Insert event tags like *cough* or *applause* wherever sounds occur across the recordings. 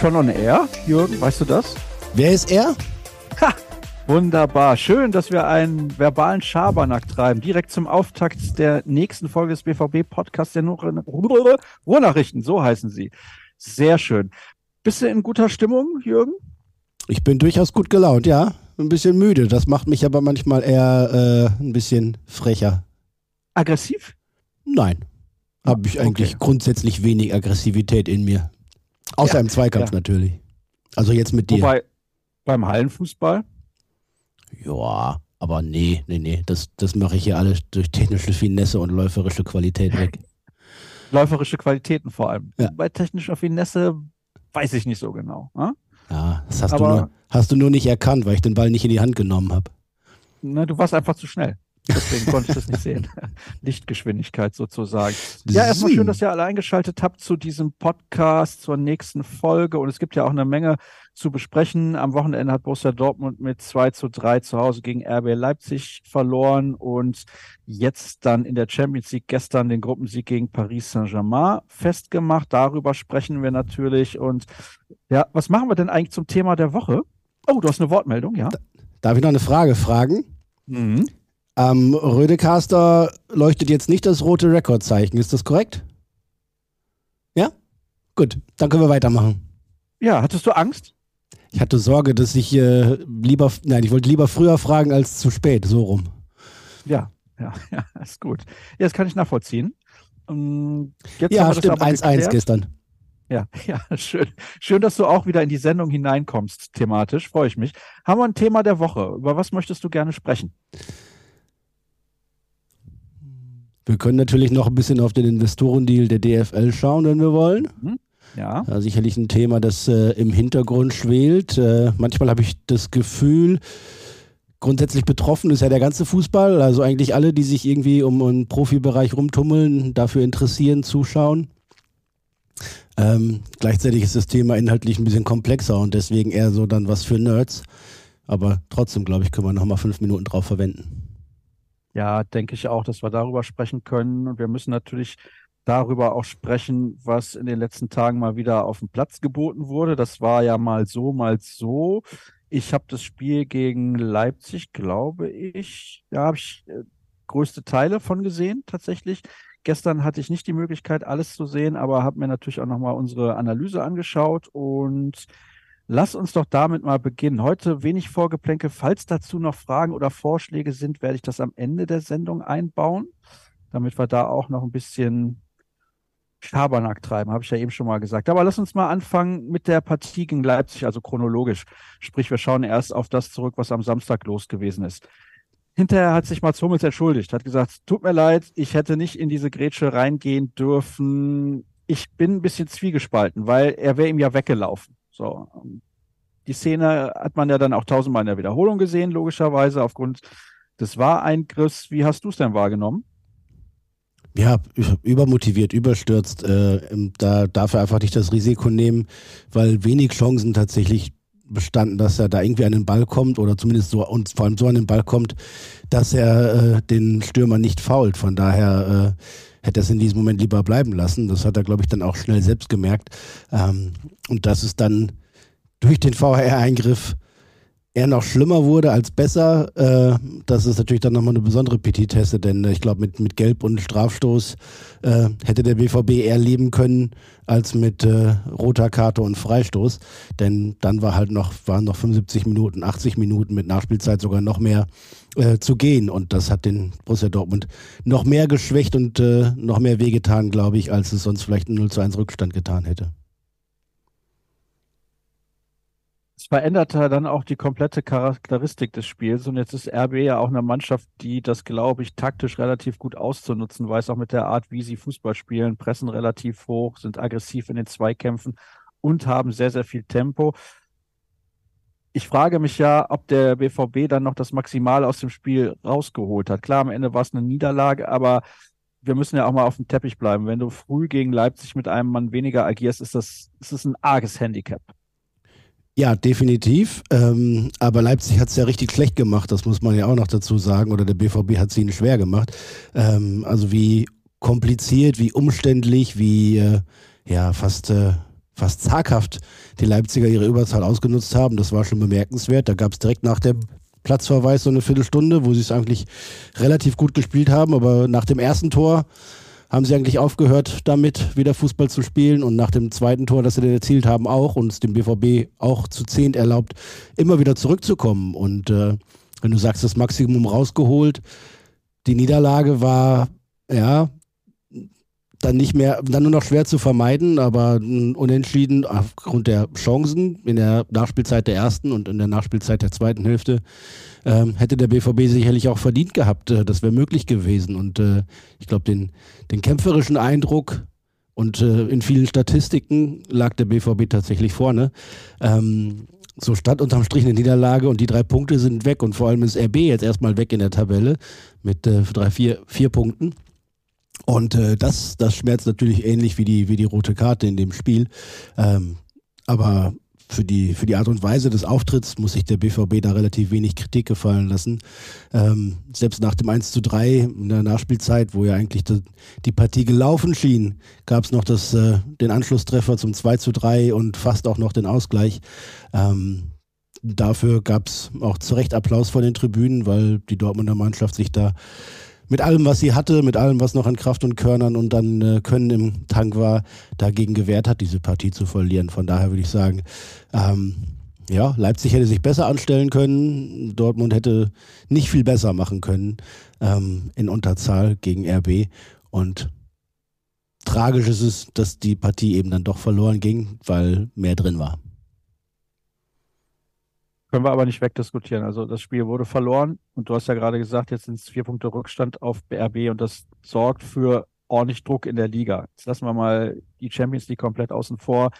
Schon on air, Jürgen? Weißt du das? Wer ist er? Ha! Wunderbar. Schön, dass wir einen verbalen Schabernack treiben. Direkt zum Auftakt der nächsten Folge des BVB-Podcasts der Ruhrnachrichten. So heißen sie. Sehr schön. Bist du in guter Stimmung, Jürgen? Ich bin durchaus gut gelaunt, ja. Ein bisschen müde. Das macht mich aber manchmal eher äh, ein bisschen frecher. Aggressiv? Nein. Habe ich eigentlich okay. grundsätzlich wenig Aggressivität in mir. Außer ja, im Zweikampf ja. natürlich. Also jetzt mit dir. Wobei, beim Hallenfußball? Ja, aber nee, nee, nee. Das, das mache ich hier alles durch technische Finesse und läuferische Qualität weg. *laughs* läuferische Qualitäten vor allem. Ja. Bei technischer Finesse weiß ich nicht so genau. Hm? Ja, das hast, aber, du nur, hast du nur nicht erkannt, weil ich den Ball nicht in die Hand genommen habe. Na, du warst einfach zu schnell. Deswegen konnte ich das nicht sehen. *laughs* Lichtgeschwindigkeit sozusagen. Ja, erstmal schön, dass ihr alle eingeschaltet habt zu diesem Podcast, zur nächsten Folge. Und es gibt ja auch eine Menge zu besprechen. Am Wochenende hat Borussia Dortmund mit 2 zu 3 zu Hause gegen RB Leipzig verloren und jetzt dann in der Champions League gestern den Gruppensieg gegen Paris Saint-Germain festgemacht. Darüber sprechen wir natürlich. Und ja, was machen wir denn eigentlich zum Thema der Woche? Oh, du hast eine Wortmeldung, ja? Darf ich noch eine Frage fragen? Mhm. Am Rödecaster leuchtet jetzt nicht das rote Rekordzeichen, ist das korrekt? Ja? Gut, dann können wir weitermachen. Ja, hattest du Angst? Ich hatte Sorge, dass ich äh, lieber, nein, ich wollte lieber früher fragen als zu spät, so rum. Ja, ja, *laughs* ja, ist gut. Ja, das kann ich nachvollziehen. Ähm, ja, stimmt, 1-1 gestern. Ja, *laughs* ja, schön. Schön, dass du auch wieder in die Sendung hineinkommst, thematisch. Freue ich mich. Haben wir ein Thema der Woche. Über was möchtest du gerne sprechen? Wir können natürlich noch ein bisschen auf den Investorendeal der DFL schauen, wenn wir wollen. Mhm. Ja. ja. Sicherlich ein Thema, das äh, im Hintergrund schwelt. Äh, manchmal habe ich das Gefühl, grundsätzlich betroffen ist ja der ganze Fußball. Also eigentlich alle, die sich irgendwie um einen Profibereich rumtummeln, dafür interessieren, zuschauen. Ähm, gleichzeitig ist das Thema inhaltlich ein bisschen komplexer und deswegen eher so dann was für Nerds. Aber trotzdem, glaube ich, können wir nochmal fünf Minuten drauf verwenden. Ja, denke ich auch, dass wir darüber sprechen können. Und wir müssen natürlich darüber auch sprechen, was in den letzten Tagen mal wieder auf dem Platz geboten wurde. Das war ja mal so, mal so. Ich habe das Spiel gegen Leipzig, glaube ich, da habe ich äh, größte Teile von gesehen, tatsächlich. Gestern hatte ich nicht die Möglichkeit, alles zu sehen, aber habe mir natürlich auch nochmal unsere Analyse angeschaut und Lass uns doch damit mal beginnen. Heute wenig Vorgeplänke. Falls dazu noch Fragen oder Vorschläge sind, werde ich das am Ende der Sendung einbauen, damit wir da auch noch ein bisschen Schabernack treiben, habe ich ja eben schon mal gesagt. Aber lass uns mal anfangen mit der Partie gegen Leipzig, also chronologisch. Sprich, wir schauen erst auf das zurück, was am Samstag los gewesen ist. Hinterher hat sich Mats Hummels entschuldigt, hat gesagt, tut mir leid, ich hätte nicht in diese Grätsche reingehen dürfen. Ich bin ein bisschen zwiegespalten, weil er wäre ihm ja weggelaufen. So. Die Szene hat man ja dann auch tausendmal in der Wiederholung gesehen, logischerweise, aufgrund des Wahreingriffs. Wie hast du es denn wahrgenommen? Ja, übermotiviert, überstürzt. Äh, da darf er einfach nicht das Risiko nehmen, weil wenig Chancen tatsächlich bestanden, dass er da irgendwie an den Ball kommt oder zumindest so und vor allem so an den Ball kommt, dass er äh, den Stürmer nicht fault. Von daher äh, hätte es in diesem Moment lieber bleiben lassen. Das hat er, glaube ich, dann auch schnell selbst gemerkt. Ähm, und dass es dann durch den VR-Eingriff eher noch schlimmer wurde als besser. Äh, das ist natürlich dann nochmal eine besondere Petitesse, denn äh, ich glaube, mit, mit Gelb und Strafstoß äh, hätte der BVB eher leben können als mit äh, roter Karte und Freistoß. Denn dann war halt noch, waren noch 75 Minuten, 80 Minuten mit Nachspielzeit sogar noch mehr äh, zu gehen. Und das hat den Borussia Dortmund noch mehr geschwächt und äh, noch mehr wehgetan, glaube ich, als es sonst vielleicht ein 0 zu 1 Rückstand getan hätte. Es veränderte dann auch die komplette Charakteristik des Spiels. Und jetzt ist RB ja auch eine Mannschaft, die das, glaube ich, taktisch relativ gut auszunutzen weiß, auch mit der Art, wie sie Fußball spielen, pressen relativ hoch, sind aggressiv in den Zweikämpfen und haben sehr, sehr viel Tempo. Ich frage mich ja, ob der BVB dann noch das Maximale aus dem Spiel rausgeholt hat. Klar, am Ende war es eine Niederlage, aber wir müssen ja auch mal auf dem Teppich bleiben. Wenn du früh gegen Leipzig mit einem Mann weniger agierst, ist das, ist das ein arges Handicap. Ja, definitiv. Ähm, aber Leipzig hat es ja richtig schlecht gemacht, das muss man ja auch noch dazu sagen. Oder der BVB hat es ihnen schwer gemacht. Ähm, also wie kompliziert, wie umständlich, wie äh, ja fast, äh, fast zaghaft die Leipziger ihre Überzahl ausgenutzt haben. Das war schon bemerkenswert. Da gab es direkt nach dem Platzverweis so eine Viertelstunde, wo sie es eigentlich relativ gut gespielt haben. Aber nach dem ersten Tor haben sie eigentlich aufgehört, damit wieder Fußball zu spielen. Und nach dem zweiten Tor, das sie dann erzielt haben, auch und es dem BVB auch zu zehnt erlaubt, immer wieder zurückzukommen. Und äh, wenn du sagst, das Maximum rausgeholt, die Niederlage war, ja, dann nicht mehr, dann nur noch schwer zu vermeiden, aber unentschieden aufgrund der Chancen in der Nachspielzeit der ersten und in der Nachspielzeit der zweiten Hälfte ähm, hätte der BVB sicherlich auch verdient gehabt. Äh, das wäre möglich gewesen. Und äh, ich glaube, den, den kämpferischen Eindruck und äh, in vielen Statistiken lag der BVB tatsächlich vorne. Ähm, so stand unterm Strich eine Niederlage und die drei Punkte sind weg und vor allem ist RB jetzt erstmal weg in der Tabelle mit äh, drei, vier, vier Punkten. Und äh, das, das schmerzt natürlich ähnlich wie die, wie die rote Karte in dem Spiel. Ähm, aber für die, für die Art und Weise des Auftritts muss sich der BVB da relativ wenig Kritik gefallen lassen. Ähm, selbst nach dem 1 zu 3 in der Nachspielzeit, wo ja eigentlich die, die Partie gelaufen schien, gab es noch das, äh, den Anschlusstreffer zum 2 zu 3 und fast auch noch den Ausgleich. Ähm, dafür gab es auch zu Recht Applaus von den Tribünen, weil die Dortmunder Mannschaft sich da mit allem, was sie hatte, mit allem, was noch an Kraft und Körnern und dann äh, Können im Tank war, dagegen gewehrt hat, diese Partie zu verlieren. Von daher würde ich sagen, ähm, ja, Leipzig hätte sich besser anstellen können, Dortmund hätte nicht viel besser machen können ähm, in Unterzahl gegen RB und tragisch ist es, dass die Partie eben dann doch verloren ging, weil mehr drin war. Können wir aber nicht wegdiskutieren. Also das Spiel wurde verloren und du hast ja gerade gesagt, jetzt sind es vier Punkte Rückstand auf BRB und das sorgt für ordentlich Druck in der Liga. Jetzt lassen wir mal die Champions League komplett außen vor.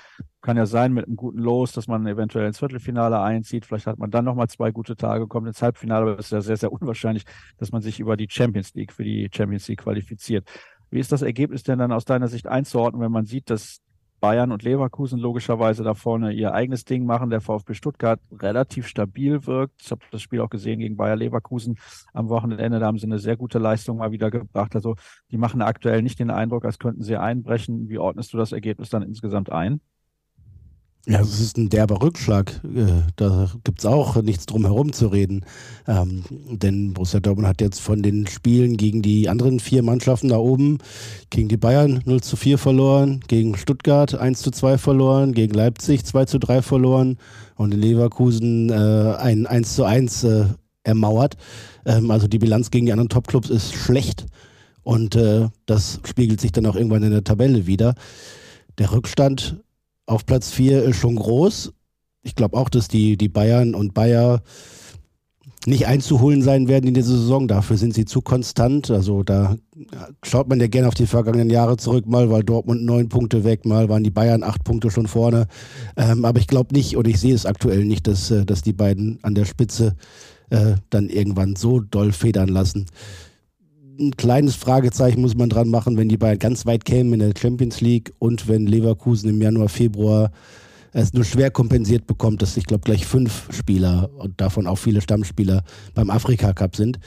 Kann ja sein mit einem guten Los, dass man eventuell ins Viertelfinale einzieht. Vielleicht hat man dann nochmal zwei gute Tage, kommt ins Halbfinale, aber es ist ja sehr, sehr unwahrscheinlich, dass man sich über die Champions League für die Champions League qualifiziert. Wie ist das Ergebnis denn dann aus deiner Sicht einzuordnen, wenn man sieht, dass Bayern und Leverkusen logischerweise da vorne ihr eigenes Ding machen. Der VfB Stuttgart relativ stabil wirkt. Ich habe das Spiel auch gesehen gegen Bayer Leverkusen am Wochenende. Da haben sie eine sehr gute Leistung mal wieder gebracht. Also die machen aktuell nicht den Eindruck, als könnten sie einbrechen. Wie ordnest du das Ergebnis dann insgesamt ein? Ja, es ist ein derber Rückschlag. Äh, da gibt es auch nichts drum herum zu reden. Ähm, denn Borussia Dortmund hat jetzt von den Spielen gegen die anderen vier Mannschaften da oben, gegen die Bayern 0 zu 4 verloren, gegen Stuttgart 1 zu 2 verloren, gegen Leipzig 2 zu 3 verloren und in Leverkusen äh, ein 1 zu 1 äh, ermauert. Ähm, also die Bilanz gegen die anderen Topclubs ist schlecht und äh, das spiegelt sich dann auch irgendwann in der Tabelle wieder. Der Rückstand auf Platz 4 ist schon groß. Ich glaube auch, dass die, die Bayern und Bayer nicht einzuholen sein werden in dieser Saison. Dafür sind sie zu konstant. Also da schaut man ja gerne auf die vergangenen Jahre zurück, mal weil Dortmund neun Punkte weg, mal waren die Bayern acht Punkte schon vorne. Ähm, aber ich glaube nicht und ich sehe es aktuell nicht, dass, äh, dass die beiden an der Spitze äh, dann irgendwann so doll federn lassen ein kleines Fragezeichen muss man dran machen, wenn die beiden ganz weit kämen in der Champions League und wenn Leverkusen im Januar, Februar es nur schwer kompensiert bekommt, dass ich glaube gleich fünf Spieler und davon auch viele Stammspieler beim Afrika Cup sind.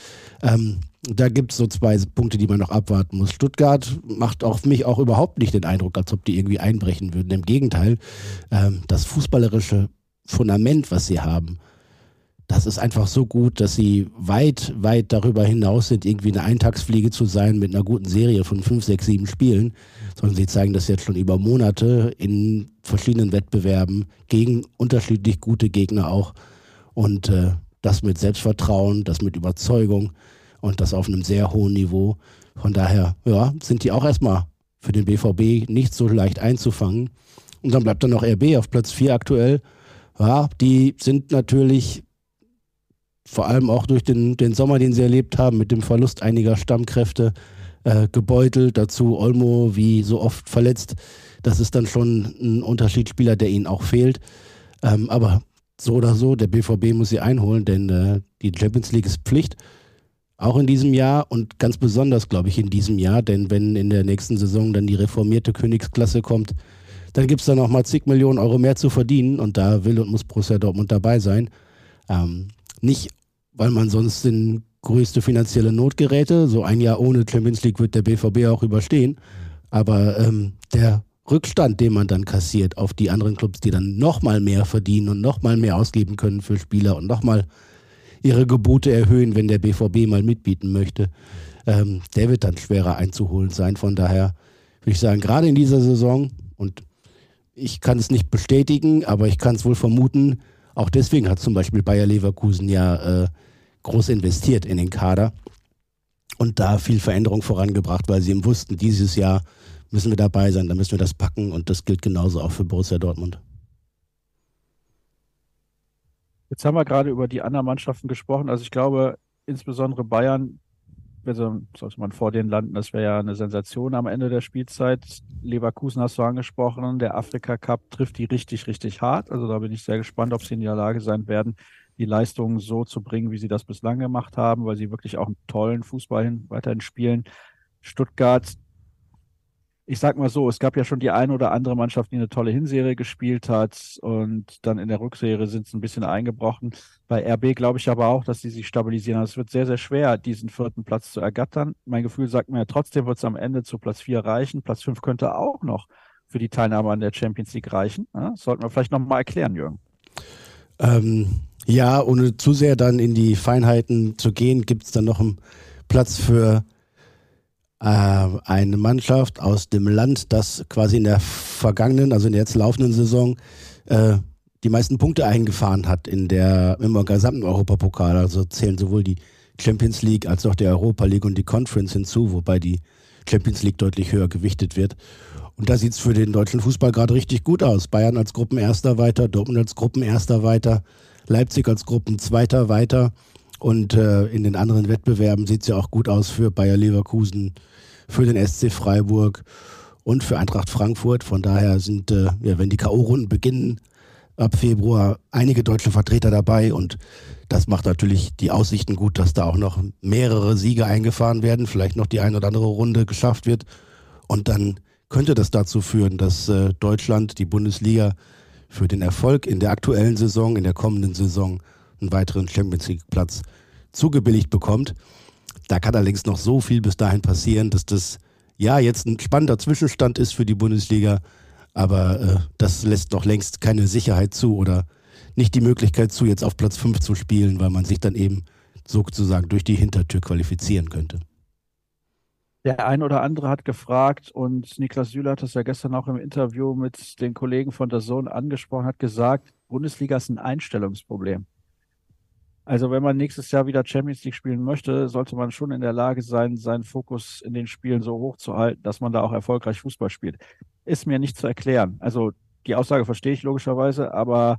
Ähm, da gibt es so zwei Punkte, die man noch abwarten muss. Stuttgart macht auf mich auch überhaupt nicht den Eindruck, als ob die irgendwie einbrechen würden. Im Gegenteil, ähm, das fußballerische Fundament, was sie haben, das ist einfach so gut, dass sie weit, weit darüber hinaus sind, irgendwie eine Eintagsfliege zu sein mit einer guten Serie von fünf, sechs, sieben Spielen, sondern sie zeigen das jetzt schon über Monate in verschiedenen Wettbewerben gegen unterschiedlich gute Gegner auch. Und äh, das mit Selbstvertrauen, das mit Überzeugung und das auf einem sehr hohen Niveau. Von daher, ja, sind die auch erstmal für den BVB nicht so leicht einzufangen. Und dann bleibt dann noch RB auf Platz 4 aktuell. Ja, die sind natürlich vor allem auch durch den, den Sommer, den sie erlebt haben, mit dem Verlust einiger Stammkräfte äh, gebeutelt. Dazu Olmo wie so oft verletzt. Das ist dann schon ein Unterschiedsspieler, der ihnen auch fehlt. Ähm, aber so oder so, der BVB muss sie einholen, denn äh, die Champions League ist Pflicht. Auch in diesem Jahr und ganz besonders, glaube ich, in diesem Jahr, denn wenn in der nächsten Saison dann die reformierte Königsklasse kommt, dann gibt es dann nochmal zig Millionen Euro mehr zu verdienen und da will und muss Borussia Dortmund dabei sein. Ähm, nicht, weil man sonst in größte finanzielle Not geräte. So ein Jahr ohne Champions League wird der BVB auch überstehen. Aber ähm, der Rückstand, den man dann kassiert auf die anderen Clubs, die dann nochmal mehr verdienen und nochmal mehr ausgeben können für Spieler und nochmal ihre Gebote erhöhen, wenn der BVB mal mitbieten möchte, ähm, der wird dann schwerer einzuholen sein. Von daher würde ich sagen, gerade in dieser Saison, und ich kann es nicht bestätigen, aber ich kann es wohl vermuten, auch deswegen hat zum Beispiel Bayer Leverkusen ja äh, groß investiert in den Kader und da viel Veränderung vorangebracht, weil sie eben wussten, dieses Jahr müssen wir dabei sein, da müssen wir das packen und das gilt genauso auch für Borussia Dortmund. Jetzt haben wir gerade über die anderen Mannschaften gesprochen. Also ich glaube, insbesondere Bayern, also sollte man vor denen landen, das wäre ja eine Sensation am Ende der Spielzeit. Leverkusen hast du angesprochen, der Afrika Cup trifft die richtig, richtig hart. Also da bin ich sehr gespannt, ob sie in der Lage sein werden, die Leistungen so zu bringen, wie sie das bislang gemacht haben, weil sie wirklich auch einen tollen Fußball hin, weiterhin spielen. Stuttgart ich sag mal so, es gab ja schon die eine oder andere Mannschaft, die eine tolle Hinserie gespielt hat und dann in der Rückserie sind sie ein bisschen eingebrochen. Bei RB glaube ich aber auch, dass sie sich stabilisieren. Also es wird sehr, sehr schwer, diesen vierten Platz zu ergattern. Mein Gefühl sagt mir, trotzdem wird es am Ende zu Platz vier reichen. Platz fünf könnte auch noch für die Teilnahme an der Champions League reichen. Ja, sollten wir vielleicht nochmal erklären, Jürgen. Ähm, ja, ohne zu sehr dann in die Feinheiten zu gehen, gibt es dann noch einen Platz für eine Mannschaft aus dem Land, das quasi in der vergangenen, also in der jetzt laufenden Saison, äh, die meisten Punkte eingefahren hat in der im gesamten Europapokal. Also zählen sowohl die Champions League als auch der Europa League und die Conference hinzu, wobei die Champions League deutlich höher gewichtet wird. Und da sieht es für den deutschen Fußball gerade richtig gut aus. Bayern als Gruppenerster weiter, Dortmund als Gruppenerster weiter, Leipzig als Gruppenzweiter weiter. Und äh, in den anderen Wettbewerben sieht es ja auch gut aus für Bayer Leverkusen, für den SC Freiburg und für Eintracht Frankfurt. Von daher sind, äh, ja, wenn die K.O.-Runden beginnen, ab Februar einige deutsche Vertreter dabei und das macht natürlich die Aussichten gut, dass da auch noch mehrere Siege eingefahren werden, vielleicht noch die eine oder andere Runde geschafft wird und dann könnte das dazu führen, dass äh, Deutschland, die Bundesliga, für den Erfolg in der aktuellen Saison, in der kommenden Saison einen weiteren Champions League Platz zugebilligt bekommt. Da kann allerdings noch so viel bis dahin passieren, dass das ja jetzt ein spannender Zwischenstand ist für die Bundesliga, aber äh, das lässt noch längst keine Sicherheit zu oder nicht die Möglichkeit zu, jetzt auf Platz 5 zu spielen, weil man sich dann eben sozusagen durch die Hintertür qualifizieren könnte. Der ein oder andere hat gefragt und Niklas Süle hat das ja gestern auch im Interview mit den Kollegen von der Sohn angesprochen, hat gesagt, Bundesliga ist ein Einstellungsproblem. Also wenn man nächstes Jahr wieder Champions League spielen möchte, sollte man schon in der Lage sein, seinen Fokus in den Spielen so hoch zu halten, dass man da auch erfolgreich Fußball spielt. Ist mir nicht zu erklären. Also die Aussage verstehe ich logischerweise, aber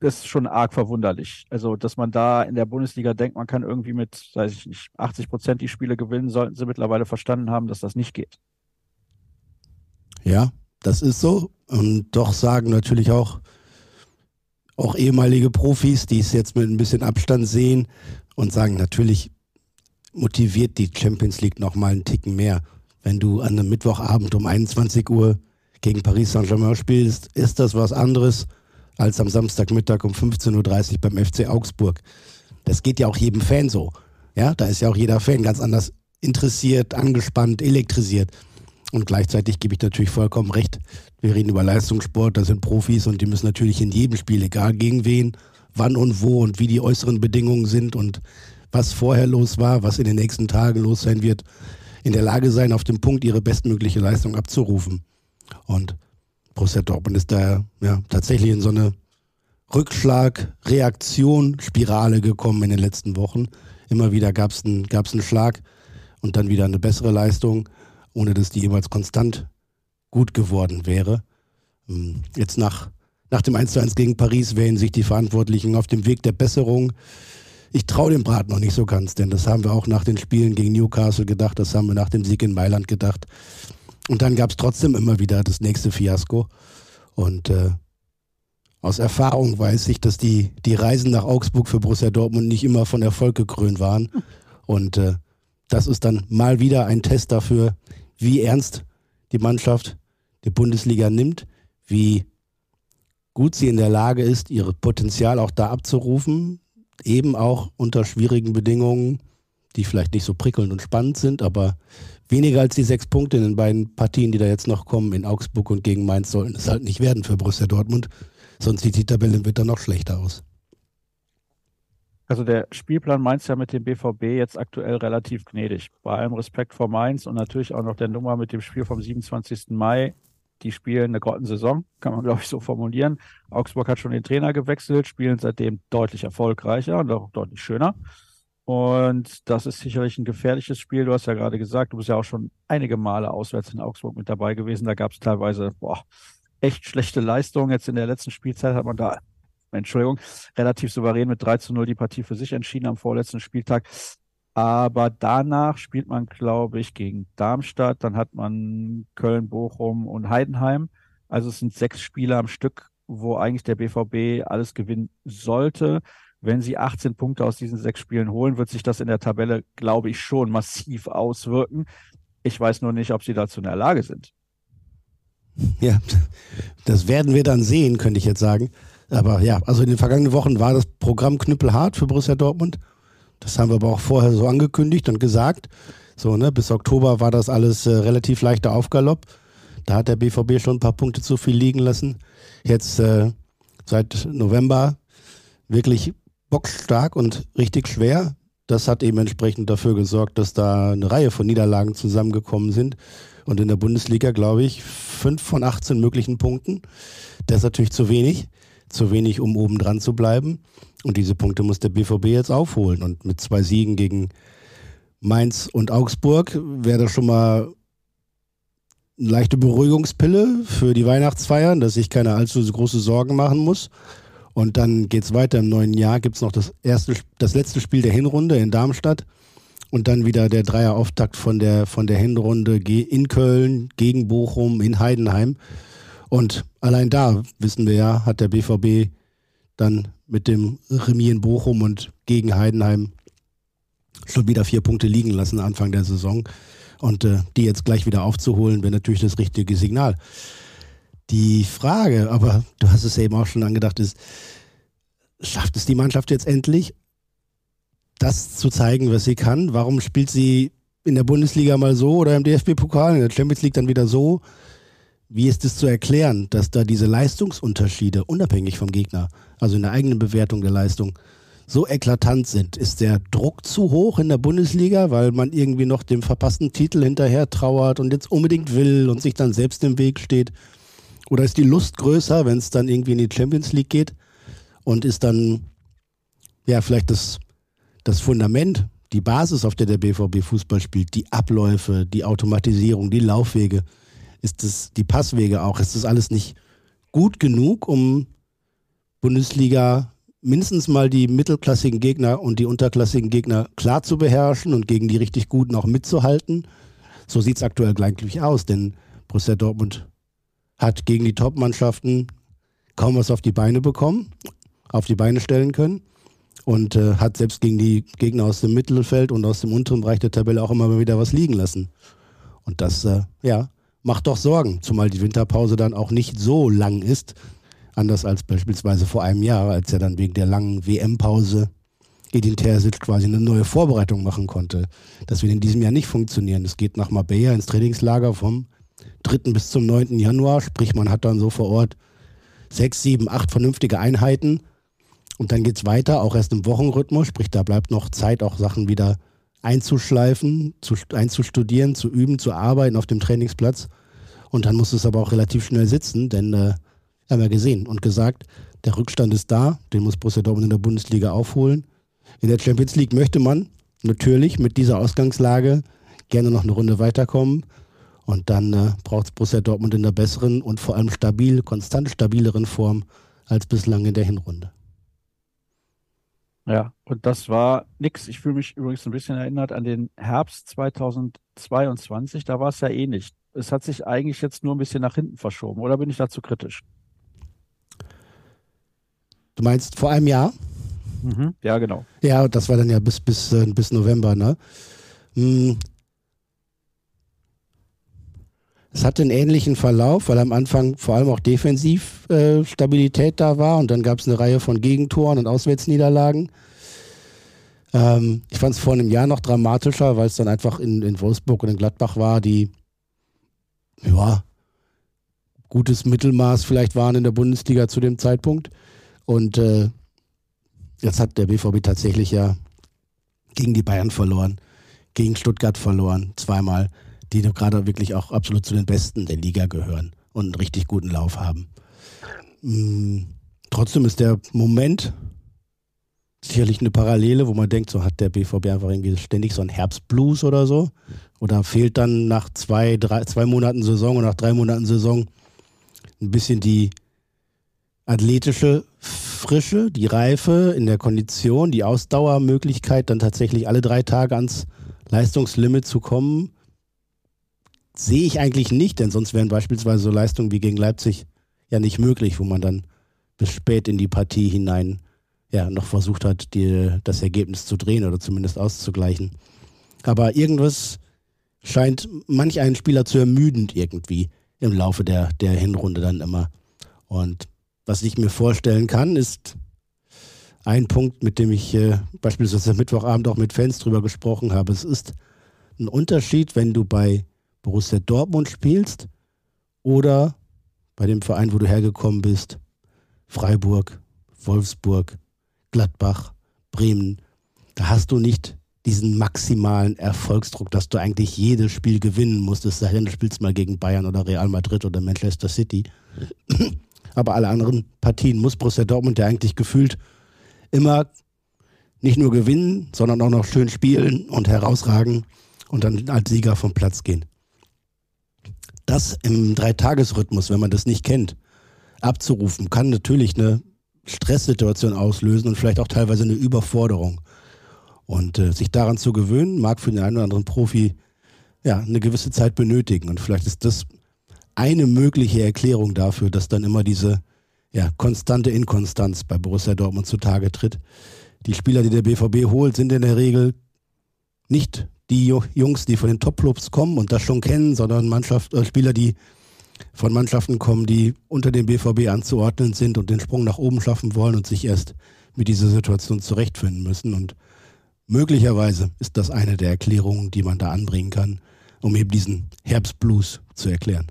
das ist schon arg verwunderlich. Also, dass man da in der Bundesliga denkt, man kann irgendwie mit, weiß ich nicht, 80 Prozent die Spiele gewinnen, sollten sie mittlerweile verstanden haben, dass das nicht geht. Ja, das ist so. Und doch sagen natürlich auch auch ehemalige Profis, die es jetzt mit ein bisschen Abstand sehen und sagen, natürlich motiviert die Champions League nochmal einen Ticken mehr. Wenn du an einem Mittwochabend um 21 Uhr gegen Paris Saint-Germain spielst, ist das was anderes als am Samstagmittag um 15.30 Uhr beim FC Augsburg. Das geht ja auch jedem Fan so. Ja, da ist ja auch jeder Fan ganz anders interessiert, angespannt, elektrisiert. Und gleichzeitig gebe ich natürlich vollkommen recht. Wir reden über Leistungssport, da sind Profis und die müssen natürlich in jedem Spiel, egal gegen wen, wann und wo und wie die äußeren Bedingungen sind und was vorher los war, was in den nächsten Tagen los sein wird, in der Lage sein, auf dem Punkt ihre bestmögliche Leistung abzurufen. Und Borussia Dortmund ist da ja tatsächlich in so eine Rückschlag, Reaktion, Spirale gekommen in den letzten Wochen. Immer wieder gab es einen, gab's einen Schlag und dann wieder eine bessere Leistung ohne dass die jemals konstant gut geworden wäre. Ähm, jetzt nach, nach dem 1:1 gegen Paris wählen sich die Verantwortlichen auf dem Weg der Besserung. Ich traue dem Brat noch nicht so ganz, denn das haben wir auch nach den Spielen gegen Newcastle gedacht, das haben wir nach dem Sieg in Mailand gedacht. Und dann gab es trotzdem immer wieder das nächste Fiasko. Und äh, aus Erfahrung weiß ich, dass die, die Reisen nach Augsburg für Borussia Dortmund nicht immer von Erfolg gekrönt waren. Und äh, das ist dann mal wieder ein Test dafür, wie ernst die Mannschaft die Bundesliga nimmt, wie gut sie in der Lage ist, ihr Potenzial auch da abzurufen, eben auch unter schwierigen Bedingungen, die vielleicht nicht so prickelnd und spannend sind, aber weniger als die sechs Punkte in den beiden Partien, die da jetzt noch kommen, in Augsburg und gegen Mainz, sollten es halt nicht werden für Borussia Dortmund. Sonst sieht die Tabelle im Winter noch schlechter aus. Also der Spielplan Mainz ja mit dem BVB jetzt aktuell relativ gnädig. Bei allem Respekt vor Mainz und natürlich auch noch der Nummer mit dem Spiel vom 27. Mai. Die spielen eine Grottensaison, kann man *laughs* glaube ich so formulieren. Augsburg hat schon den Trainer gewechselt, spielen seitdem deutlich erfolgreicher und auch deutlich schöner. Und das ist sicherlich ein gefährliches Spiel. Du hast ja gerade gesagt, du bist ja auch schon einige Male auswärts in Augsburg mit dabei gewesen. Da gab es teilweise boah, echt schlechte Leistungen. Jetzt in der letzten Spielzeit hat man da Entschuldigung, relativ souverän mit 3 zu 0 die Partie für sich entschieden am vorletzten Spieltag. Aber danach spielt man, glaube ich, gegen Darmstadt. Dann hat man Köln, Bochum und Heidenheim. Also es sind sechs Spiele am Stück, wo eigentlich der BVB alles gewinnen sollte. Wenn sie 18 Punkte aus diesen sechs Spielen holen, wird sich das in der Tabelle, glaube ich, schon massiv auswirken. Ich weiß nur nicht, ob sie dazu in der Lage sind. Ja, das werden wir dann sehen, könnte ich jetzt sagen. Aber ja, also in den vergangenen Wochen war das Programm knüppelhart für Borussia Dortmund. Das haben wir aber auch vorher so angekündigt und gesagt. So, ne, bis Oktober war das alles äh, relativ leichter Aufgalopp. Da hat der BVB schon ein paar Punkte zu viel liegen lassen. Jetzt äh, seit November wirklich bockstark und richtig schwer. Das hat eben entsprechend dafür gesorgt, dass da eine Reihe von Niederlagen zusammengekommen sind. Und in der Bundesliga, glaube ich, fünf von 18 möglichen Punkten. Das ist natürlich zu wenig zu wenig, um oben dran zu bleiben. Und diese Punkte muss der BVB jetzt aufholen. Und mit zwei Siegen gegen Mainz und Augsburg wäre das schon mal eine leichte Beruhigungspille für die Weihnachtsfeiern, dass sich keiner allzu große Sorgen machen muss. Und dann geht es weiter. Im neuen Jahr gibt es noch das, erste, das letzte Spiel der Hinrunde in Darmstadt. Und dann wieder der Dreierauftakt von der, von der Hinrunde in Köln, gegen Bochum, in Heidenheim. Und allein da, wissen wir ja, hat der BVB dann mit dem Remis in Bochum und gegen Heidenheim schon wieder vier Punkte liegen lassen Anfang der Saison. Und äh, die jetzt gleich wieder aufzuholen, wäre natürlich das richtige Signal. Die Frage, aber du hast es eben auch schon angedacht, ist, schafft es die Mannschaft jetzt endlich, das zu zeigen, was sie kann? Warum spielt sie in der Bundesliga mal so oder im DFB-Pokal, in der Champions League dann wieder so? Wie ist es zu erklären, dass da diese Leistungsunterschiede unabhängig vom Gegner, also in der eigenen Bewertung der Leistung, so eklatant sind? Ist der Druck zu hoch in der Bundesliga, weil man irgendwie noch dem verpassten Titel hinterher trauert und jetzt unbedingt will und sich dann selbst im Weg steht? Oder ist die Lust größer, wenn es dann irgendwie in die Champions League geht und ist dann ja vielleicht das, das Fundament, die Basis, auf der der BVB Fußball spielt, die Abläufe, die Automatisierung, die Laufwege, ist das, die Passwege auch, ist das alles nicht gut genug, um Bundesliga mindestens mal die mittelklassigen Gegner und die unterklassigen Gegner klar zu beherrschen und gegen die richtig Guten auch mitzuhalten. So sieht es aktuell gleich aus, denn Borussia Dortmund hat gegen die Top-Mannschaften kaum was auf die Beine bekommen, auf die Beine stellen können und äh, hat selbst gegen die Gegner aus dem Mittelfeld und aus dem unteren Bereich der Tabelle auch immer wieder was liegen lassen. Und das, äh, ja, macht doch Sorgen, zumal die Winterpause dann auch nicht so lang ist, anders als beispielsweise vor einem Jahr, als er dann wegen der langen WM-Pause Edin Terzic quasi eine neue Vorbereitung machen konnte. Das wird in diesem Jahr nicht funktionieren. Es geht nach Marbella ins Trainingslager vom 3. bis zum 9. Januar, sprich man hat dann so vor Ort sechs, sieben, acht vernünftige Einheiten und dann geht es weiter, auch erst im Wochenrhythmus, sprich da bleibt noch Zeit, auch Sachen wieder einzuschleifen, zu, einzustudieren, zu üben, zu arbeiten auf dem Trainingsplatz. Und dann muss es aber auch relativ schnell sitzen, denn äh, haben wir gesehen und gesagt, der Rückstand ist da, den muss Borussia Dortmund in der Bundesliga aufholen. In der Champions League möchte man natürlich mit dieser Ausgangslage gerne noch eine Runde weiterkommen. Und dann äh, braucht es Borussia Dortmund in der besseren und vor allem stabil, konstant stabileren Form als bislang in der Hinrunde. Ja, und das war nix. Ich fühle mich übrigens ein bisschen erinnert an den Herbst 2022. Da war es ja ähnlich. Es hat sich eigentlich jetzt nur ein bisschen nach hinten verschoben. Oder bin ich dazu kritisch? Du meinst vor einem Jahr? Mhm. Ja, genau. Ja, das war dann ja bis, bis, äh, bis November, ne? Hm. Es hatte einen ähnlichen Verlauf, weil am Anfang vor allem auch defensiv äh, Stabilität da war und dann gab es eine Reihe von Gegentoren und Auswärtsniederlagen. Ähm, ich fand es vor einem Jahr noch dramatischer, weil es dann einfach in, in Wolfsburg und in Gladbach war, die ja, gutes Mittelmaß vielleicht waren in der Bundesliga zu dem Zeitpunkt. Und äh, jetzt hat der BVB tatsächlich ja gegen die Bayern verloren, gegen Stuttgart verloren, zweimal, die gerade wirklich auch absolut zu den Besten der Liga gehören und einen richtig guten Lauf haben. Hm, trotzdem ist der Moment sicherlich eine Parallele, wo man denkt, so hat der BVB einfach irgendwie ständig so einen Herbstblues oder so. Oder fehlt dann nach zwei, drei, zwei Monaten Saison und nach drei Monaten Saison ein bisschen die athletische Frische, die Reife in der Kondition, die Ausdauermöglichkeit, dann tatsächlich alle drei Tage ans Leistungslimit zu kommen, sehe ich eigentlich nicht, denn sonst wären beispielsweise so Leistungen wie gegen Leipzig ja nicht möglich, wo man dann bis spät in die Partie hinein ja noch versucht hat, die, das Ergebnis zu drehen oder zumindest auszugleichen. Aber irgendwas scheint manch einen Spieler zu ermüdend irgendwie im Laufe der, der Hinrunde dann immer. Und was ich mir vorstellen kann, ist ein Punkt, mit dem ich äh, beispielsweise am Mittwochabend auch mit Fans drüber gesprochen habe. Es ist ein Unterschied, wenn du bei Borussia Dortmund spielst oder bei dem Verein, wo du hergekommen bist, Freiburg, Wolfsburg, Gladbach, Bremen. Da hast du nicht diesen maximalen Erfolgsdruck, dass du eigentlich jedes Spiel gewinnen musst, es sei denn, du spielst mal gegen Bayern oder Real Madrid oder Manchester City. *clears throat* Aber alle anderen Partien muss Borussia Dortmund ja eigentlich gefühlt immer nicht nur gewinnen, sondern auch noch schön spielen und herausragen und dann als Sieger vom Platz gehen. Das im Dreitagesrhythmus, wenn man das nicht kennt, abzurufen, kann natürlich eine Stresssituation auslösen und vielleicht auch teilweise eine Überforderung. Und äh, sich daran zu gewöhnen, mag für den einen oder anderen Profi ja eine gewisse Zeit benötigen. Und vielleicht ist das eine mögliche Erklärung dafür, dass dann immer diese ja, konstante Inkonstanz bei Borussia Dortmund zutage tritt. Die Spieler, die der BVB holt, sind in der Regel nicht die Jungs, die von den Top-Clubs kommen und das schon kennen, sondern Mannschaft, äh, Spieler, die von Mannschaften kommen, die unter dem BVB anzuordnen sind und den Sprung nach oben schaffen wollen und sich erst mit dieser Situation zurechtfinden müssen. Und möglicherweise ist das eine der Erklärungen, die man da anbringen kann, um eben diesen Herbstblues zu erklären.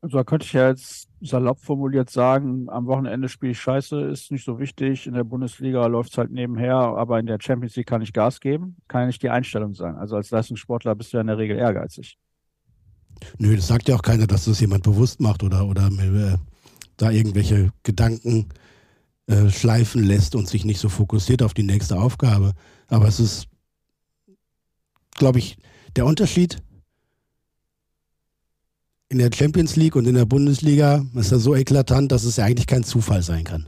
Also da könnte ich ja jetzt salopp formuliert sagen, am Wochenende spiele ich scheiße, ist nicht so wichtig. In der Bundesliga läuft es halt nebenher, aber in der Champions League kann ich Gas geben. Kann ja nicht die Einstellung sein. Also als Leistungssportler bist du ja in der Regel ehrgeizig. Nö, das sagt ja auch keiner, dass das jemand bewusst macht oder, oder äh, da irgendwelche Gedanken äh, schleifen lässt und sich nicht so fokussiert auf die nächste Aufgabe. Aber es ist, glaube ich, der Unterschied in der Champions League und in der Bundesliga ist ja so eklatant, dass es ja eigentlich kein Zufall sein kann.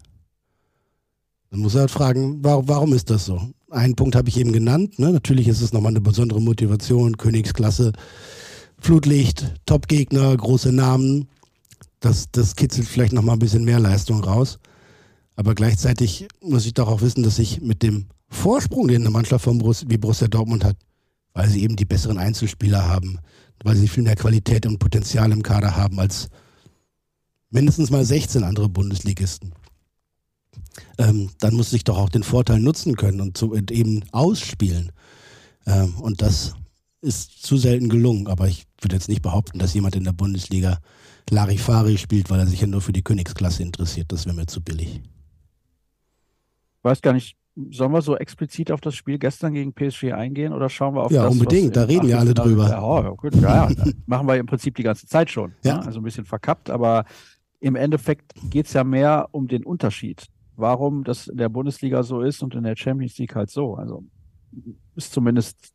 Man muss halt fragen, warum, warum ist das so? Einen Punkt habe ich eben genannt. Ne? Natürlich ist es nochmal eine besondere Motivation, Königsklasse, Flutlicht, Top-Gegner, große Namen. Das, das kitzelt vielleicht nochmal ein bisschen mehr Leistung raus. Aber gleichzeitig muss ich doch auch wissen, dass ich mit dem Vorsprung, den eine Mannschaft von Borussia, wie Borussia Dortmund hat, weil sie eben die besseren Einzelspieler haben, weil sie viel mehr Qualität und Potenzial im Kader haben als mindestens mal 16 andere Bundesligisten. Ähm, dann muss ich doch auch den Vorteil nutzen können und, so, eben ausspielen. Ähm, und das ist zu selten gelungen. Aber ich würde jetzt nicht behaupten, dass jemand in der Bundesliga Larifari spielt, weil er sich ja nur für die Königsklasse interessiert. Das wäre mir zu billig. Weiß gar nicht, sollen wir so explizit auf das Spiel gestern gegen PSG eingehen oder schauen wir auf ja, das? Ja, unbedingt, da reden wir alle drüber. Ja, oh, gut, ja, *laughs* machen wir im Prinzip die ganze Zeit schon. Ja. Ne? Also ein bisschen verkappt, aber im Endeffekt geht es ja mehr um den Unterschied. Warum das in der Bundesliga so ist und in der Champions League halt so. Also ist zumindest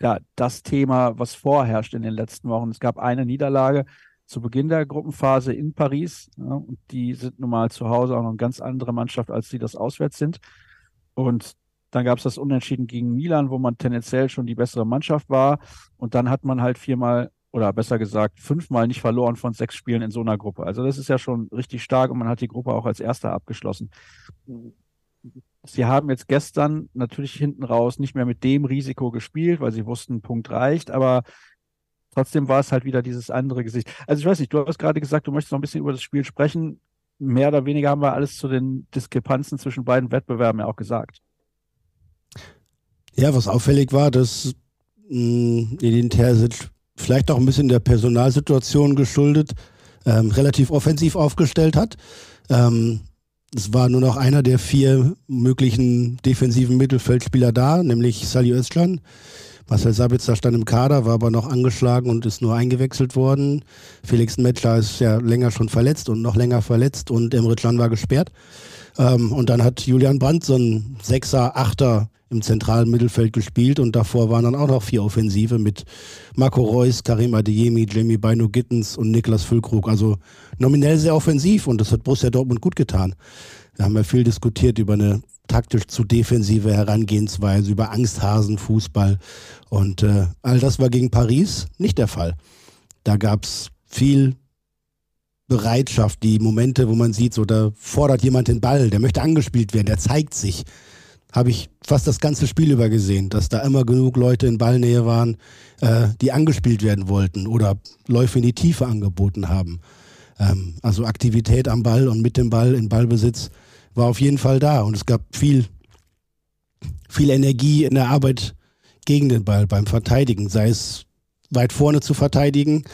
ja, das Thema, was vorherrscht in den letzten Wochen. Es gab eine Niederlage zu Beginn der Gruppenphase in Paris. Ja, und die sind nun mal zu Hause auch noch eine ganz andere Mannschaft, als sie das auswärts sind. Und dann gab es das Unentschieden gegen Milan, wo man tendenziell schon die bessere Mannschaft war. Und dann hat man halt viermal oder besser gesagt fünfmal nicht verloren von sechs Spielen in so einer Gruppe. Also das ist ja schon richtig stark und man hat die Gruppe auch als erster abgeschlossen. Sie haben jetzt gestern natürlich hinten raus nicht mehr mit dem Risiko gespielt, weil sie wussten, Punkt reicht, aber trotzdem war es halt wieder dieses andere Gesicht. Also ich weiß nicht, du hast gerade gesagt, du möchtest noch ein bisschen über das Spiel sprechen mehr oder weniger haben wir alles zu den Diskrepanzen zwischen beiden Wettbewerben ja auch gesagt. Ja, was auffällig war, dass mh, Edin Terzic vielleicht auch ein bisschen der Personalsituation geschuldet, ähm, relativ offensiv aufgestellt hat. Ähm, es war nur noch einer der vier möglichen defensiven Mittelfeldspieler da, nämlich Sali Özcan. Marcel Sabitzer stand im Kader, war aber noch angeschlagen und ist nur eingewechselt worden. Felix Metzler ist ja länger schon verletzt und noch länger verletzt und Emre Can war gesperrt. Ähm, und dann hat Julian Brandt so ein Sechser, Achter im zentralen Mittelfeld gespielt und davor waren dann auch noch vier Offensive mit Marco Reus, Karim Adeyemi, Jamie Bino Gittens und Niklas Füllkrug. Also nominell sehr offensiv und das hat Borussia Dortmund gut getan. Wir haben ja viel diskutiert über eine taktisch zu defensive Herangehensweise, über Angsthasenfußball und äh, all das war gegen Paris nicht der Fall. Da gab es viel Bereitschaft, die Momente, wo man sieht, so da fordert jemand den Ball, der möchte angespielt werden, der zeigt sich. Habe ich fast das ganze Spiel über gesehen, dass da immer genug Leute in Ballnähe waren, äh, die angespielt werden wollten oder Läufe in die Tiefe angeboten haben. Ähm, also Aktivität am Ball und mit dem Ball in Ballbesitz war auf jeden Fall da und es gab viel, viel Energie in der Arbeit gegen den Ball beim Verteidigen, sei es weit vorne zu verteidigen,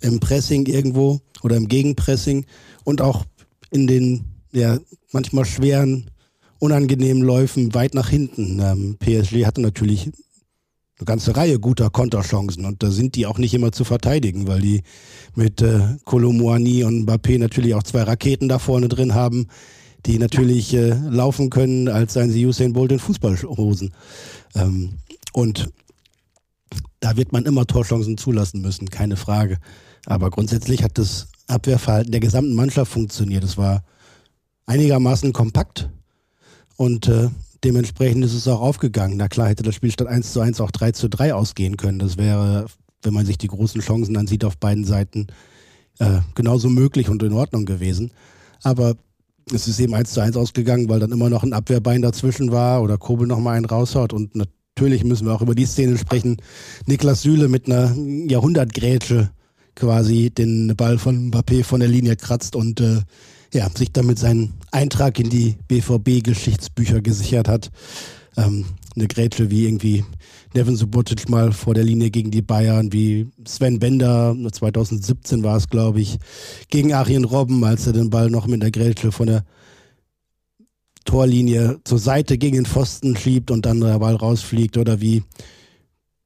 im Pressing irgendwo oder im Gegenpressing und auch in den ja, manchmal schweren, unangenehmen Läufen weit nach hinten. Ähm, PSG hatte natürlich eine ganze Reihe guter Konterchancen und da sind die auch nicht immer zu verteidigen, weil die mit äh, Colomboani und Mbappé natürlich auch zwei Raketen da vorne drin haben, die natürlich äh, laufen können, als seien sie Usain Bolt in Fußballhosen. Ähm, und da wird man immer Torchancen zulassen müssen, keine Frage. Aber grundsätzlich hat das Abwehrverhalten der gesamten Mannschaft funktioniert. Es war einigermaßen kompakt und äh, dementsprechend ist es auch aufgegangen. Na klar hätte das Spiel statt 1 zu 1 auch 3 zu 3 ausgehen können. Das wäre, wenn man sich die großen Chancen ansieht auf beiden Seiten, äh, genauso möglich und in Ordnung gewesen. Aber es ist eben 1 zu 1 ausgegangen, weil dann immer noch ein Abwehrbein dazwischen war oder Kobel noch mal einen raushaut. Und natürlich müssen wir auch über die Szene sprechen. Niklas Süle mit einer Jahrhundertgrätsche quasi den Ball von Mbappé von der Linie kratzt und äh, ja, sich damit seinen Eintrag in die BVB-Geschichtsbücher gesichert hat. Ähm, eine Grätsche wie irgendwie Nevin Subotic mal vor der Linie gegen die Bayern, wie Sven Bender, 2017 war es, glaube ich, gegen Arjen Robben, als er den Ball noch mit der Grätsche von der Torlinie zur Seite gegen den Pfosten schiebt und dann der Ball rausfliegt oder wie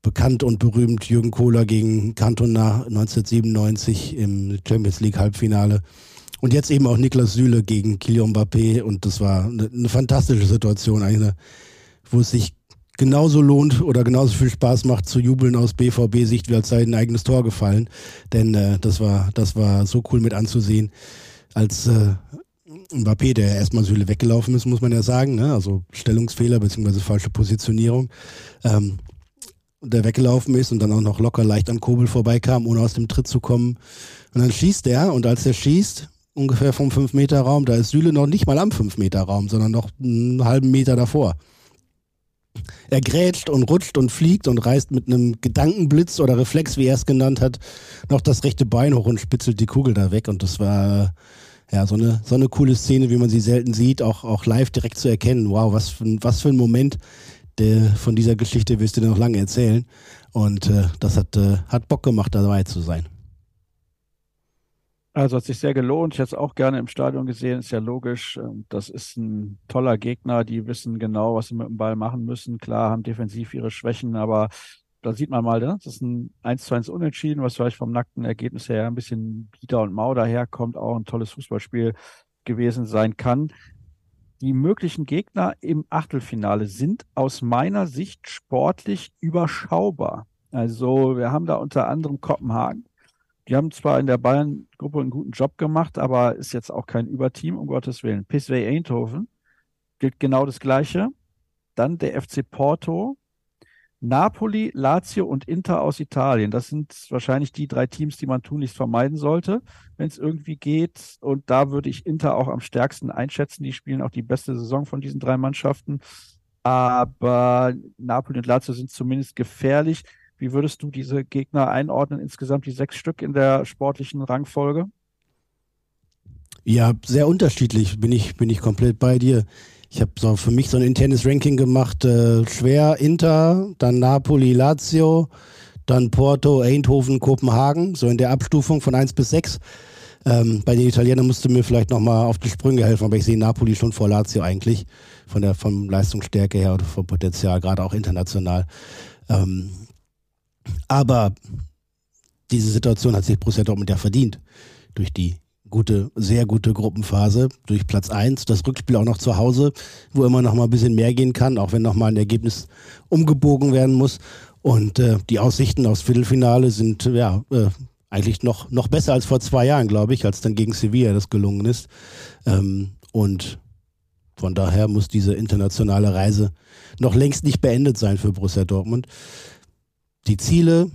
bekannt und berühmt Jürgen Kohler gegen Cantona 1997 im Champions League Halbfinale. Und jetzt eben auch Niklas Süle gegen Kylian Mbappé und das war eine, eine fantastische Situation, eine, wo es sich genauso lohnt oder genauso viel Spaß macht zu jubeln aus BVB-Sicht, wie als sei ein eigenes Tor gefallen. Denn äh, das war, das war so cool mit anzusehen, als äh, Mbappé, der erstmal Süle weggelaufen ist, muss man ja sagen, ne? also Stellungsfehler bzw. falsche Positionierung. Ähm, der weggelaufen ist und dann auch noch locker leicht an Kobel vorbeikam, ohne aus dem Tritt zu kommen. Und dann schießt er und als er schießt, ungefähr vom 5-Meter-Raum, da ist Süle noch nicht mal am 5-Meter-Raum, sondern noch einen halben Meter davor. Er grätscht und rutscht und fliegt und reißt mit einem Gedankenblitz oder Reflex, wie er es genannt hat, noch das rechte Bein hoch und spitzelt die Kugel da weg. Und das war ja so eine, so eine coole Szene, wie man sie selten sieht, auch, auch live direkt zu erkennen. Wow, was für, was für ein Moment der, von dieser Geschichte wirst du dir noch lange erzählen. Und äh, das hat, äh, hat Bock gemacht, dabei zu sein. Also hat sich sehr gelohnt. Ich hätte es auch gerne im Stadion gesehen, ist ja logisch. Ähm, das ist ein toller Gegner, die wissen genau, was sie mit dem Ball machen müssen. Klar, haben defensiv ihre Schwächen, aber da sieht man mal, ne? das ist ein 1 zu 1 Unentschieden, was vielleicht vom nackten Ergebnis her ein bisschen bieder und mau daherkommt, auch ein tolles Fußballspiel gewesen sein kann. Die möglichen Gegner im Achtelfinale sind aus meiner Sicht sportlich überschaubar. Also wir haben da unter anderem Kopenhagen. Die haben zwar in der Bayern-Gruppe einen guten Job gemacht, aber ist jetzt auch kein Überteam, um Gottes Willen. PSV Eindhoven gilt genau das Gleiche. Dann der FC Porto, Napoli, Lazio und Inter aus Italien. Das sind wahrscheinlich die drei Teams, die man tunlichst vermeiden sollte, wenn es irgendwie geht. Und da würde ich Inter auch am stärksten einschätzen. Die spielen auch die beste Saison von diesen drei Mannschaften. Aber Napoli und Lazio sind zumindest gefährlich. Wie würdest du diese Gegner einordnen, insgesamt die sechs Stück in der sportlichen Rangfolge? Ja, sehr unterschiedlich, bin ich, bin ich komplett bei dir. Ich habe so für mich so ein internes Ranking gemacht. Äh, schwer Inter, dann Napoli, Lazio, dann Porto, Eindhoven, Kopenhagen, so in der Abstufung von 1 bis 6. Ähm, bei den Italienern musst du mir vielleicht nochmal auf die Sprünge helfen, aber ich sehe Napoli schon vor Lazio eigentlich, von der vom Leistungsstärke her oder vom Potenzial, gerade auch international. Ähm, aber diese Situation hat sich Borussia Dortmund ja verdient durch die gute, sehr gute Gruppenphase, durch Platz 1, das Rückspiel auch noch zu Hause, wo immer noch mal ein bisschen mehr gehen kann, auch wenn noch mal ein Ergebnis umgebogen werden muss. Und äh, die Aussichten aufs Viertelfinale sind ja äh, eigentlich noch, noch besser als vor zwei Jahren, glaube ich, als dann gegen Sevilla das gelungen ist. Ähm, und von daher muss diese internationale Reise noch längst nicht beendet sein für Borussia Dortmund. Die Ziele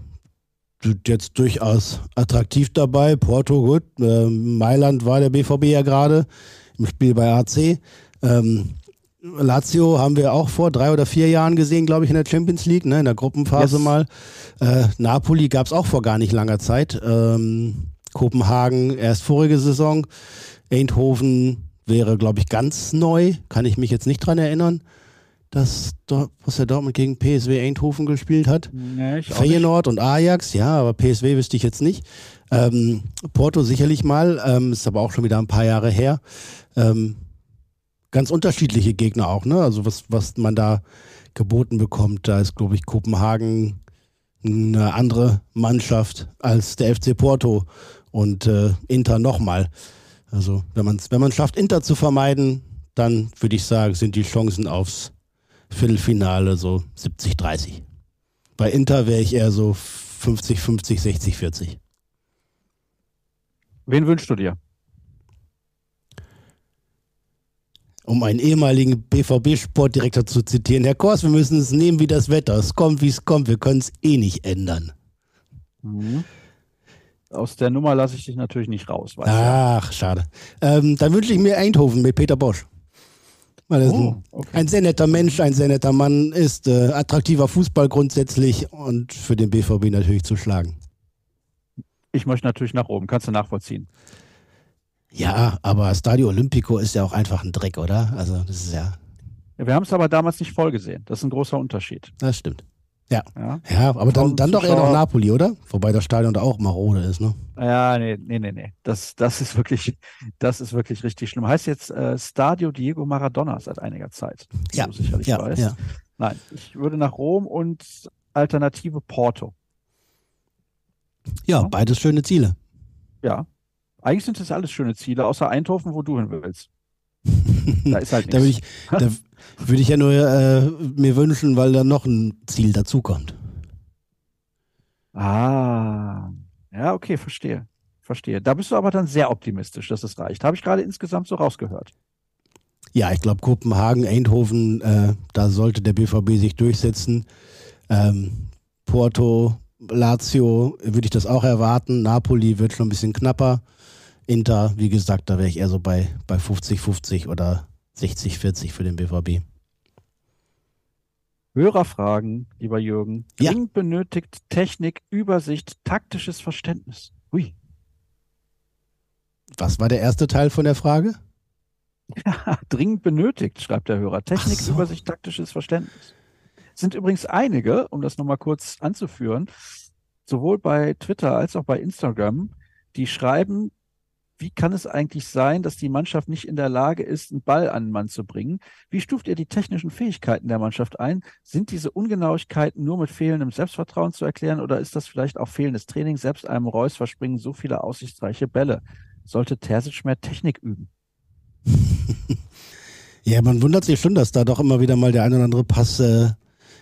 sind jetzt durchaus attraktiv dabei. Porto gut, äh, Mailand war der BVB ja gerade im Spiel bei AC. Ähm, Lazio haben wir auch vor drei oder vier Jahren gesehen, glaube ich, in der Champions League, ne, in der Gruppenphase yes. mal. Äh, Napoli gab es auch vor gar nicht langer Zeit. Ähm, Kopenhagen erst vorige Saison. Eindhoven wäre, glaube ich, ganz neu. Kann ich mich jetzt nicht dran erinnern, dass Borussia Dortmund gegen PSW Eindhoven gespielt hat. Nee, Feyenoord und Ajax, ja, aber PSW wüsste ich jetzt nicht. Ähm, Porto sicherlich mal, ähm, ist aber auch schon wieder ein paar Jahre her. Ähm, ganz unterschiedliche Gegner auch, ne? Also was, was man da geboten bekommt, da ist, glaube ich, Kopenhagen eine andere Mannschaft als der FC Porto und äh, Inter nochmal. Also wenn man es wenn man schafft, Inter zu vermeiden, dann würde ich sagen, sind die Chancen aufs Viertelfinale so 70-30. Bei Inter wäre ich eher so 50-50, 60-40. Wen wünschst du dir? um einen ehemaligen BVB-Sportdirektor zu zitieren, Herr Kors, wir müssen es nehmen wie das Wetter. Es kommt, wie es kommt. Wir können es eh nicht ändern. Mhm. Aus der Nummer lasse ich dich natürlich nicht raus. Ach, ja. schade. Ähm, dann wünsche ich mir Eindhoven mit Peter Bosch. Weil er oh, okay. ein, sehr netter Mensch, ein sehr netter Mann ist, äh, attraktiver Fußball grundsätzlich und für den BVB natürlich zu schlagen. Ich möchte natürlich nach oben, kannst du nachvollziehen. Ja, aber Stadio Olimpico ist ja auch einfach ein Dreck, oder? Also das ist ja. ja wir haben es aber damals nicht voll gesehen. Das ist ein großer Unterschied. Das stimmt. Ja. Ja, ja aber dann, dann doch eher noch Napoli, oder? Wobei das Stadion da auch marode ist, ne? Ja, nee, nee, nee, nee. Das, das ist wirklich, das ist wirklich richtig schlimm. Heißt jetzt äh, Stadio Diego Maradona seit einiger Zeit. Ja. sicherlich ja, weißt. ja. Nein, ich würde nach Rom und Alternative Porto. Ja, ja, beides schöne Ziele. Ja, eigentlich sind das alles schöne Ziele, außer Eindhoven, wo du hin willst. *laughs* da ist halt nichts. da würde ich, da würd ich ja nur äh, mir wünschen, weil da noch ein Ziel dazukommt. Ah, ja, okay, verstehe. Verstehe. Da bist du aber dann sehr optimistisch, dass es reicht. Habe ich gerade insgesamt so rausgehört. Ja, ich glaube, Kopenhagen, Eindhoven, äh, da sollte der BVB sich durchsetzen. Ähm, Porto, Lazio würde ich das auch erwarten. Napoli wird schon ein bisschen knapper. Inter, wie gesagt, da wäre ich eher so bei, bei 50-50 oder 60-40 für den BVB. Hörerfragen, lieber Jürgen. Ja. Dringend benötigt Technik, Übersicht, taktisches Verständnis. Hui. Was war der erste Teil von der Frage? *laughs* Ja, dringend benötigt, schreibt der Hörer. Technik, so. Übersicht, taktisches Verständnis. Es sind übrigens einige, um das nochmal kurz anzuführen, sowohl bei Twitter als auch bei Instagram, die schreiben, wie kann es eigentlich sein, dass die Mannschaft nicht in der Lage ist, einen Ball an den Mann zu bringen? Wie stuft ihr die technischen Fähigkeiten der Mannschaft ein? Sind diese Ungenauigkeiten nur mit fehlendem Selbstvertrauen zu erklären oder ist das vielleicht auch fehlendes Training? Selbst einem Reus verspringen so viele aussichtsreiche Bälle. Sollte Terzic mehr Technik üben? *laughs* ja, man wundert sich schon, dass da doch immer wieder mal der ein oder andere Pass äh,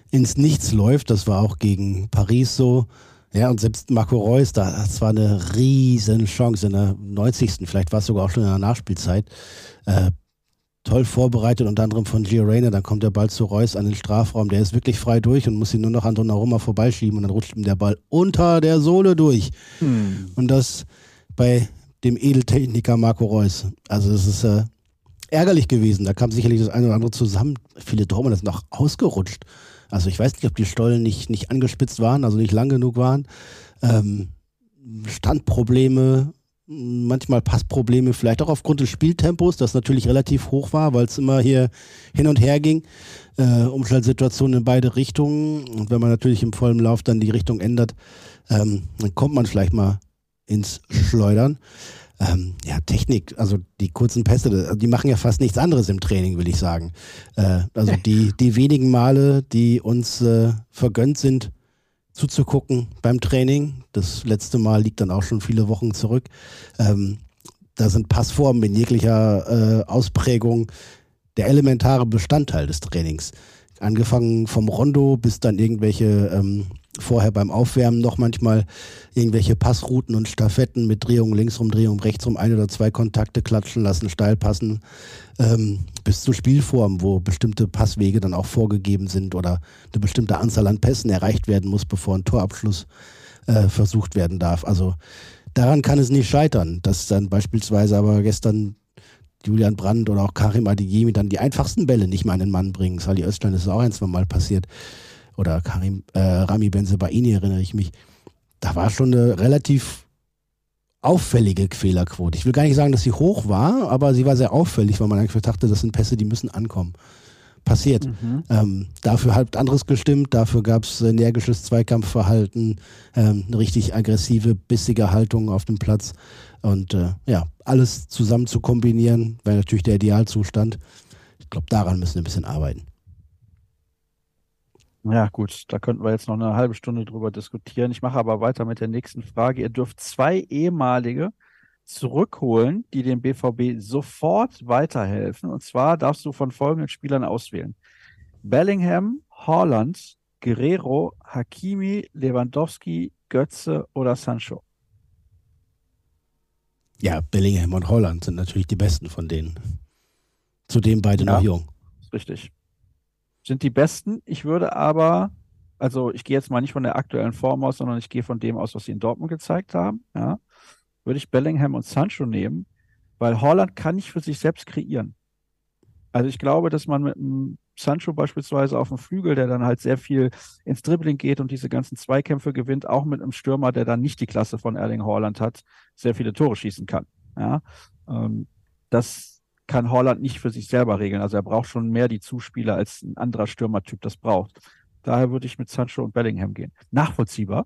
ins Nichts läuft. Das war auch gegen Paris so. Ja, und selbst Marco Reus, da, das war eine riesen Chance in der 90. Vielleicht war es sogar auch schon in der Nachspielzeit. Äh, toll vorbereitet, unter anderem von Gio Reyna. Dann kommt der Ball zu Reus an den Strafraum. Der ist wirklich frei durch und muss ihn nur noch an Donnarumma vorbeischieben und dann rutscht ihm der Ball unter der Sohle durch. Hm. Und das bei dem Edeltechniker Marco Reus. Also das ist äh, ärgerlich gewesen. Da kam sicherlich das eine oder andere zusammen. Viele Dortmund sind noch ausgerutscht. Also ich weiß nicht, ob die Stollen nicht, nicht angespitzt waren, also nicht lang genug waren. Ähm, Standprobleme manchmal Passprobleme, vielleicht auch aufgrund des Spieltempos, das natürlich relativ hoch war, weil es immer hier hin und her ging. Äh, Umschaltsituationen in beide Richtungen. Und wenn man natürlich im vollen Lauf dann die Richtung ändert, ähm, dann kommt man vielleicht mal ins Schleudern. Ähm, ja, Technik, also die kurzen Pässe, die machen ja fast nichts anderes im Training, will ich sagen. Äh, also die, *laughs* die wenigen Male, die uns äh, vergönnt sind, zuzugucken beim Training. Das letzte Mal liegt dann auch schon viele Wochen zurück. Ähm, da sind Passformen in jeglicher äh, Ausprägung der elementare Bestandteil des Trainings. Angefangen vom Rondo bis dann irgendwelche ähm, vorher beim Aufwärmen noch manchmal irgendwelche Passrouten und Staffetten mit Drehung linksrum, Drehung rechtsrum, ein oder zwei Kontakte klatschen lassen, steil passen, ähm, bis zur Spielform, wo bestimmte Passwege dann auch vorgegeben sind oder eine bestimmte Anzahl an Pässen erreicht werden muss, bevor ein Torabschluss äh, versucht werden darf. Also daran kann es nicht scheitern, dass dann beispielsweise aber gestern Julian Brandt oder auch Karim Adeyemi dann die einfachsten Bälle nicht mehr an den Mann bringen. Sali Özcan ist auch ein, zwei Mal passiert oder Karim, äh, Rami Benzebaini erinnere ich mich, da war schon eine relativ auffällige Fehlerquote. Ich will gar nicht sagen, dass sie hoch war, aber sie war sehr auffällig, weil man eigentlich dachte, das sind Pässe, die müssen ankommen. Passiert. Mhm. Ähm, dafür hat anderes gestimmt, dafür gab es energisches Zweikampfverhalten, ähm, eine richtig aggressive, bissige Haltung auf dem Platz. Und äh, ja, alles zusammen zu kombinieren, wäre natürlich der Idealzustand. Ich glaube, daran müssen wir ein bisschen arbeiten. Ja, gut, da könnten wir jetzt noch eine halbe Stunde drüber diskutieren. Ich mache aber weiter mit der nächsten Frage. Ihr dürft zwei ehemalige zurückholen, die dem BVB sofort weiterhelfen. Und zwar darfst du von folgenden Spielern auswählen. Bellingham, Holland, Guerrero, Hakimi, Lewandowski, Götze oder Sancho. Ja, Bellingham und Holland sind natürlich die besten von denen. Zudem beide ja, noch jung. Richtig sind die besten. Ich würde aber, also ich gehe jetzt mal nicht von der aktuellen Form aus, sondern ich gehe von dem aus, was sie in Dortmund gezeigt haben. Ja, würde ich Bellingham und Sancho nehmen, weil Holland kann nicht für sich selbst kreieren. Also ich glaube, dass man mit einem Sancho beispielsweise auf dem Flügel, der dann halt sehr viel ins Dribbling geht und diese ganzen Zweikämpfe gewinnt, auch mit einem Stürmer, der dann nicht die Klasse von Erling Haaland hat, sehr viele Tore schießen kann. Ja, ähm, das kann Holland nicht für sich selber regeln. Also er braucht schon mehr die Zuspieler, als ein anderer Stürmertyp das braucht. Daher würde ich mit Sancho und Bellingham gehen. Nachvollziehbar.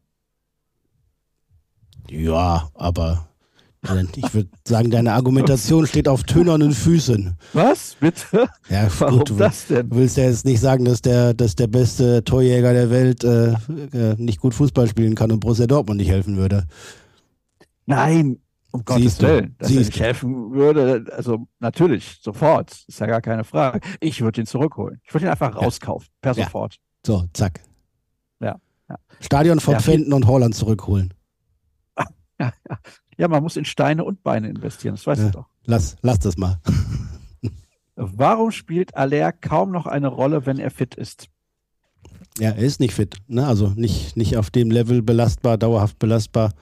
Ja, aber ich würde sagen, deine Argumentation steht auf tönernen Füßen. Was? Bitte? Ja, *laughs* Warum gut, du das denn? Du willst ja jetzt nicht sagen, dass der, dass der beste Torjäger der Welt äh, äh, nicht gut Fußball spielen kann und Borussia Dortmund nicht helfen würde. Nein, um Gottes Willen, dass er nicht helfen würde. Also natürlich, sofort. Ist ja gar keine Frage. Ich würde ihn zurückholen. Ich würde ihn einfach rauskaufen. Per ja. sofort. So, zack. Ja. ja. Stadion von ja, und Holland zurückholen. Ja, *laughs* ja. ja, man muss in Steine und Beine investieren. Das weißt du doch. Lass, lass das mal. *laughs* Warum spielt Aller kaum noch eine Rolle, wenn er fit ist? Ja, er ist nicht fit. Ne? Also nicht, nicht auf dem Level belastbar, dauerhaft belastbar.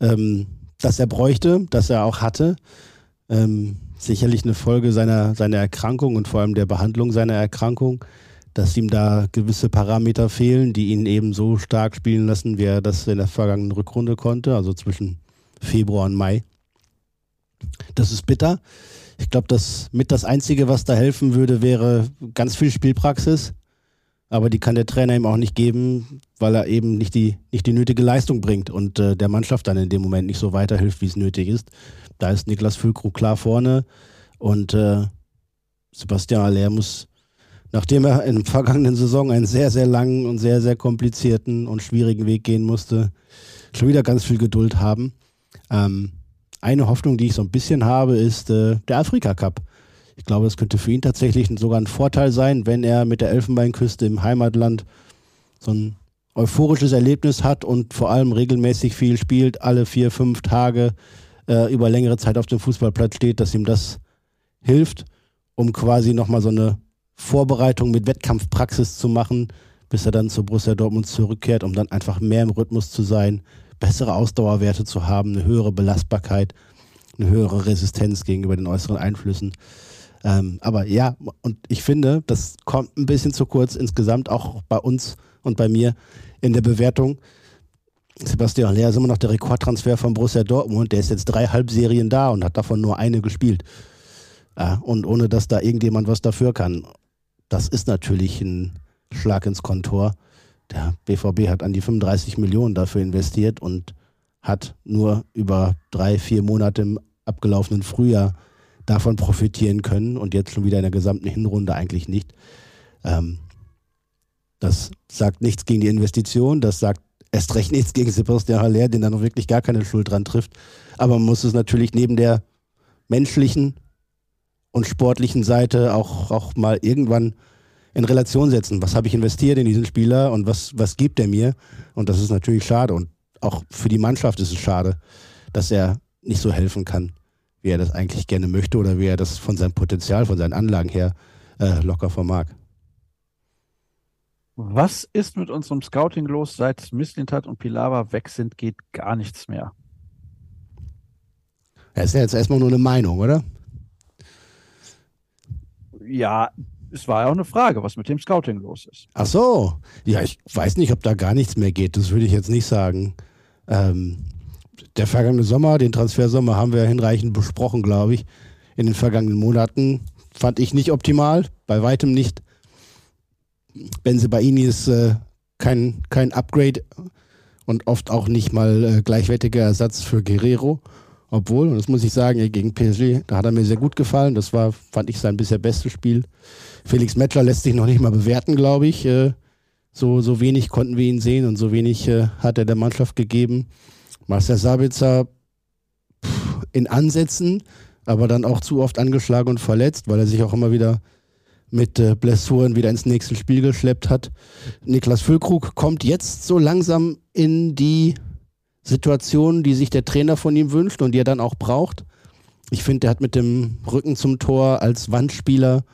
Ähm, das er bräuchte, das er auch hatte. Ähm, sicherlich eine Folge seiner, seiner Erkrankung und vor allem der Behandlung seiner Erkrankung, dass ihm da gewisse Parameter fehlen, die ihn eben so stark spielen lassen, wie er das in der vergangenen Rückrunde konnte, also zwischen Februar und Mai. Das ist bitter. Ich glaube, das mit das Einzige, was da helfen würde, wäre ganz viel Spielpraxis. Aber die kann der Trainer ihm auch nicht geben, weil er eben nicht die, nicht die nötige Leistung bringt und äh, der Mannschaft dann in dem Moment nicht so weiterhilft, wie es nötig ist. Da ist Niklas Füllkrug klar vorne und äh, Sebastian Aller muss, nachdem er in der vergangenen Saison einen sehr, sehr langen und sehr, sehr komplizierten und schwierigen Weg gehen musste, schon wieder ganz viel Geduld haben. Ähm, eine Hoffnung, die ich so ein bisschen habe, ist äh, der Afrika Cup. Ich glaube, es könnte für ihn tatsächlich sogar ein Vorteil sein, wenn er mit der Elfenbeinküste im Heimatland so ein euphorisches Erlebnis hat und vor allem regelmäßig viel spielt, alle vier, fünf Tage äh, über längere Zeit auf dem Fußballplatz steht, dass ihm das hilft, um quasi nochmal so eine Vorbereitung mit Wettkampfpraxis zu machen, bis er dann zu Borussia Dortmund zurückkehrt, um dann einfach mehr im Rhythmus zu sein, bessere Ausdauerwerte zu haben, eine höhere Belastbarkeit, eine höhere Resistenz gegenüber den äußeren Einflüssen. Ähm, aber ja, und ich finde, das kommt ein bisschen zu kurz insgesamt, auch bei uns und bei mir in der Bewertung. Sebastian Haller ist immer noch der Rekordtransfer von Borussia Dortmund. Der ist jetzt drei Halbserien da und hat davon nur eine gespielt. Ja, und ohne dass da irgendjemand was dafür kann. Das ist natürlich ein Schlag ins Kontor. Der BVB hat an die 35 Millionen dafür investiert und hat nur über drei, vier Monate im abgelaufenen Frühjahr davon profitieren können und jetzt schon wieder in der gesamten Hinrunde eigentlich nicht. Ähm, das sagt nichts gegen die Investition, das sagt erst recht nichts gegen Sebastian Haller, den da noch wirklich gar keine Schuld dran trifft. Aber man muss es natürlich neben der menschlichen und sportlichen Seite auch, auch mal irgendwann in Relation setzen. Was habe ich investiert in diesen Spieler und was, was gibt er mir? Und das ist natürlich schade. Und auch für die Mannschaft ist es schade, dass er nicht so helfen kann, wie er das eigentlich gerne möchte oder wie er das von seinem Potenzial, von seinen Anlagen her äh, locker vermag. Was ist mit unserem Scouting los? Seit Mislintat und Pilawa weg sind, geht gar nichts mehr. Das ist ja jetzt erstmal nur eine Meinung, oder? Ja, es war ja auch eine Frage, was mit dem Scouting los ist. Ach so. Ja, ich weiß nicht, ob da gar nichts mehr geht. Das würde ich jetzt nicht sagen. Ähm, der vergangene Sommer, den Transfersommer, haben wir hinreichend besprochen, glaube ich. In den vergangenen Monaten fand ich nicht optimal, bei weitem nicht. Benzebaini ist äh, kein, kein Upgrade und oft auch nicht mal äh, gleichwertiger Ersatz für Guerrero. Obwohl, und das muss ich sagen, gegen PSG, da hat er mir sehr gut gefallen. Das war, fand ich, sein bisher bestes Spiel. Felix Mettler lässt sich noch nicht mal bewerten, glaube ich. Äh, so, so wenig konnten wir ihn sehen und so wenig äh, hat er der Mannschaft gegeben. Marcel Sabitzer in Ansätzen, aber dann auch zu oft angeschlagen und verletzt, weil er sich auch immer wieder mit äh, Blessuren wieder ins nächste Spiel geschleppt hat. Niklas Füllkrug kommt jetzt so langsam in die Situation, die sich der Trainer von ihm wünscht und die er dann auch braucht. Ich finde, er hat mit dem Rücken zum Tor als Wandspieler,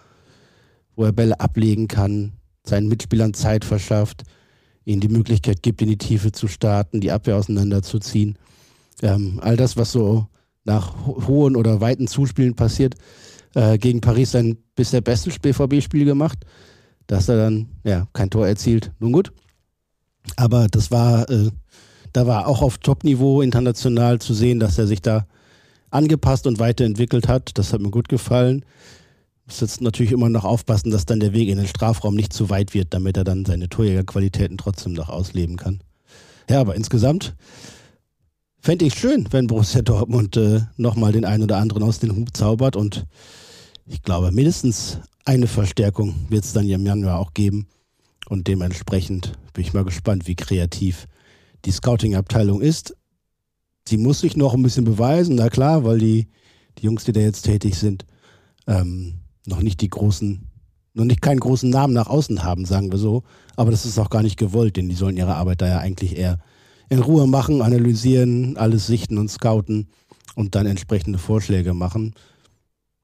wo er Bälle ablegen kann, seinen Mitspielern Zeit verschafft, ihnen die Möglichkeit gibt, in die Tiefe zu starten, die Abwehr auseinanderzuziehen. Ähm, all das, was so nach hohen oder weiten Zuspielen passiert, äh, gegen Paris sein bisher bestes BVB-Spiel gemacht. Da hast er dann ja kein Tor erzielt. Nun gut. Aber das war, äh, da war auch auf Top-Niveau international zu sehen, dass er sich da angepasst und weiterentwickelt hat. Das hat mir gut gefallen. Muss jetzt natürlich immer noch aufpassen, dass dann der Weg in den Strafraum nicht zu weit wird, damit er dann seine Torjägerqualitäten trotzdem noch ausleben kann. Ja, aber insgesamt fände ich schön, wenn Borussia Dortmund äh, nochmal den einen oder anderen aus den Hub zaubert und ich glaube, mindestens eine Verstärkung wird es dann im Januar auch geben. Und dementsprechend bin ich mal gespannt, wie kreativ die Scouting-Abteilung ist. Sie muss sich noch ein bisschen beweisen, na klar, weil die, die Jungs, die da jetzt tätig sind, ähm, noch nicht die großen, noch nicht keinen großen Namen nach außen haben, sagen wir so. Aber das ist auch gar nicht gewollt, denn die sollen ihre Arbeit da ja eigentlich eher in Ruhe machen, analysieren, alles sichten und scouten und dann entsprechende Vorschläge machen.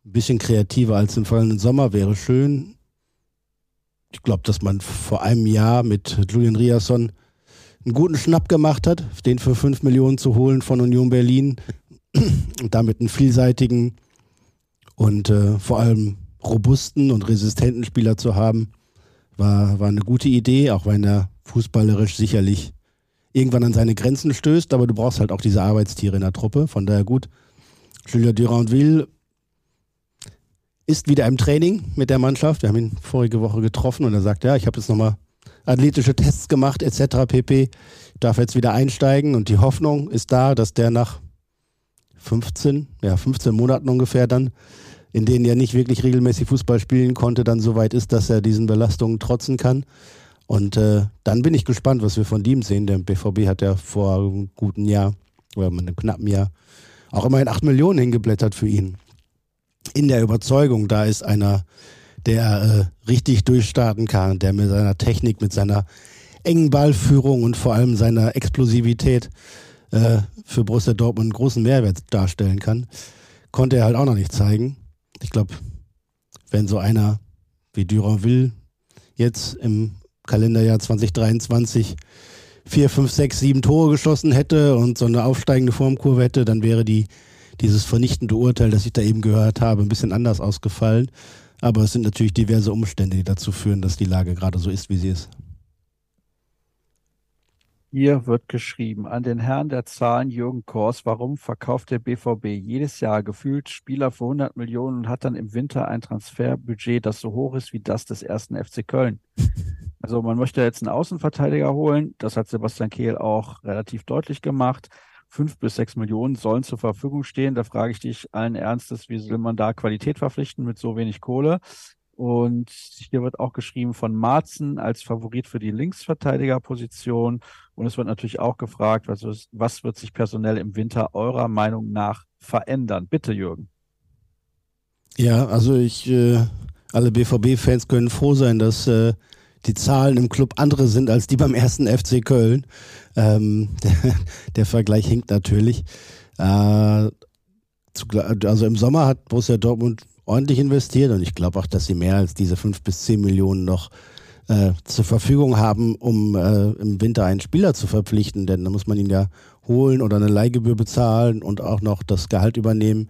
Ein bisschen kreativer als im vergangenen Sommer wäre schön. Ich glaube, dass man vor einem Jahr mit Julian Riasson einen guten Schnapp gemacht hat, den für 5 Millionen zu holen von Union Berlin *clears throat* und damit einen vielseitigen und äh, vor allem robusten und resistenten Spieler zu haben, war, war eine gute Idee, auch wenn er fußballerisch sicherlich irgendwann an seine Grenzen stößt, aber du brauchst halt auch diese Arbeitstiere in der Truppe, von daher gut. Julien Durandville ist wieder im Training mit der Mannschaft. Wir haben ihn vorige Woche getroffen und er sagt, ja, ich habe jetzt nochmal athletische Tests gemacht etc. pp. Darf jetzt wieder einsteigen und die Hoffnung ist da, dass der nach 15, ja 15 Monaten ungefähr dann, in denen er nicht wirklich regelmäßig Fußball spielen konnte, dann so weit ist, dass er diesen Belastungen trotzen kann. Und äh, dann bin ich gespannt, was wir von ihm sehen. Der BVB hat ja vor einem guten Jahr oder einem knappen Jahr auch immerhin 8 Millionen hingeblättert für ihn in der Überzeugung, da ist einer, der äh, richtig durchstarten kann, der mit seiner Technik, mit seiner engen Ballführung und vor allem seiner Explosivität äh, für Borussia Dortmund einen großen Mehrwert darstellen kann, konnte er halt auch noch nicht zeigen. Ich glaube, wenn so einer wie Duranville jetzt im Kalenderjahr 2023 vier, fünf, sechs, sieben Tore geschossen hätte und so eine aufsteigende Formkurve hätte, dann wäre die dieses vernichtende Urteil, das ich da eben gehört habe, ein bisschen anders ausgefallen. Aber es sind natürlich diverse Umstände, die dazu führen, dass die Lage gerade so ist, wie sie ist. Hier wird geschrieben an den Herrn der Zahlen Jürgen Kors, warum verkauft der BVB jedes Jahr gefühlt Spieler für 100 Millionen und hat dann im Winter ein Transferbudget, das so hoch ist wie das des ersten FC Köln. *laughs* Also man möchte jetzt einen Außenverteidiger holen, das hat Sebastian Kehl auch relativ deutlich gemacht. Fünf bis sechs Millionen sollen zur Verfügung stehen. Da frage ich dich allen Ernstes, wie soll man da Qualität verpflichten mit so wenig Kohle? Und hier wird auch geschrieben von Marzen als Favorit für die Linksverteidigerposition. Und es wird natürlich auch gefragt, was, was wird sich personell im Winter eurer Meinung nach verändern? Bitte, Jürgen. Ja, also ich, äh, alle BVB-Fans können froh sein, dass äh, die Zahlen im Club andere sind als die beim ersten FC Köln. Ähm, *laughs* der, Vergleich hinkt natürlich. Äh, also im Sommer hat Borussia Dortmund ordentlich investiert und ich glaube auch, dass sie mehr als diese fünf bis zehn Millionen noch äh, zur Verfügung haben, um äh, im Winter einen Spieler zu verpflichten, denn da muss man ihn ja holen oder eine Leihgebühr bezahlen und auch noch das Gehalt übernehmen.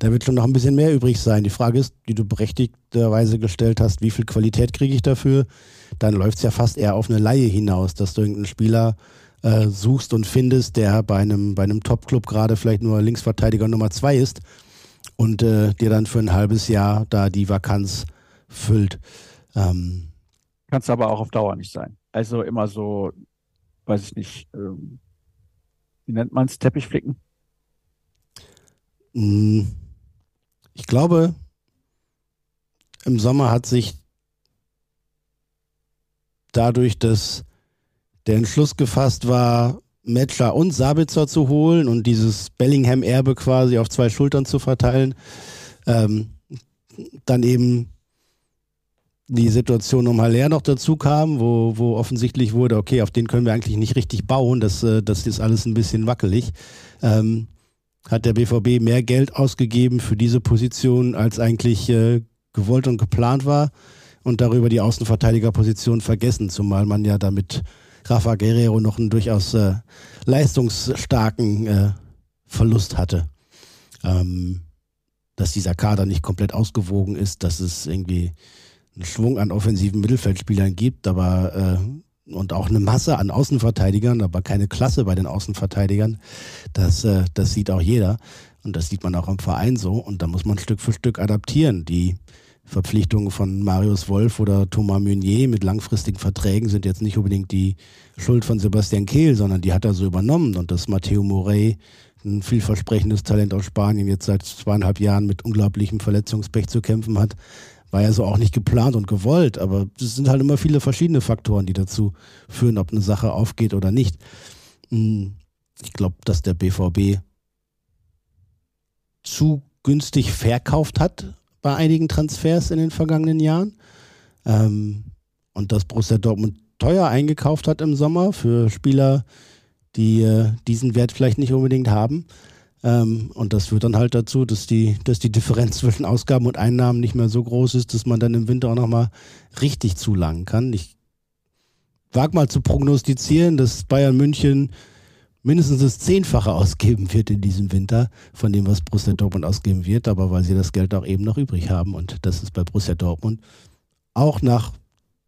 Da wird schon noch ein bisschen mehr übrig sein. Die Frage ist, die du berechtigterweise gestellt hast, wie viel Qualität kriege ich dafür? Dann läuft es ja fast eher auf eine Laie hinaus, dass du irgendeinen Spieler äh, suchst und findest, der bei einem, bei einem Top-Club gerade vielleicht nur Linksverteidiger Nummer zwei ist und äh, dir dann für ein halbes Jahr da die Vakanz füllt. Ähm, Kannst aber auch auf Dauer nicht sein. Also immer so, weiß ich nicht, ähm, wie nennt man es, Teppichflicken? Mm, ich glaube, im Sommer hat sich dadurch, dass der Entschluss gefasst war, Matcher und Sabitzer zu holen und dieses Bellingham-Erbe quasi auf zwei Schultern zu verteilen. Ähm, dann eben die Situation um Haller noch dazu kam, wo, wo offensichtlich wurde, okay, auf den können wir eigentlich nicht richtig bauen, das, äh, das ist alles ein bisschen wackelig. Ähm, hat der BVB mehr Geld ausgegeben für diese Position, als eigentlich äh, gewollt und geplant war und darüber die Außenverteidigerposition vergessen, zumal man ja damit Rafa Guerrero noch einen durchaus äh, leistungsstarken äh, Verlust hatte. Ähm, dass dieser Kader nicht komplett ausgewogen ist, dass es irgendwie einen Schwung an offensiven Mittelfeldspielern gibt, aber äh, und auch eine Masse an Außenverteidigern, aber keine Klasse bei den Außenverteidigern. Das, äh, das sieht auch jeder und das sieht man auch im Verein so und da muss man Stück für Stück adaptieren. Die Verpflichtungen von Marius Wolf oder Thomas Meunier mit langfristigen Verträgen sind jetzt nicht unbedingt die Schuld von Sebastian Kehl, sondern die hat er so übernommen. Und dass Matteo Morey, ein vielversprechendes Talent aus Spanien, jetzt seit zweieinhalb Jahren mit unglaublichem Verletzungspech zu kämpfen hat, war ja so auch nicht geplant und gewollt. Aber es sind halt immer viele verschiedene Faktoren, die dazu führen, ob eine Sache aufgeht oder nicht. Hm, ich glaube, dass der BVB zu günstig verkauft hat bei einigen Transfers in den vergangenen Jahren. Ähm, und dass Borussia Dortmund teuer eingekauft hat im Sommer für Spieler, die äh, diesen Wert vielleicht nicht unbedingt haben. Ähm, und das führt dann halt dazu, dass die, dass die Differenz *laughs* zwischen Ausgaben und Einnahmen nicht mehr so groß ist, dass man dann im Winter auch nochmal richtig zulangen kann. Ich wage mal zu prognostizieren, dass Bayern München mindestens das Zehnfache ausgeben wird in diesem Winter von dem, was Borussia Dortmund ausgeben wird, aber weil sie das Geld auch eben noch übrig haben. Und das ist bei Borussia Dortmund auch nach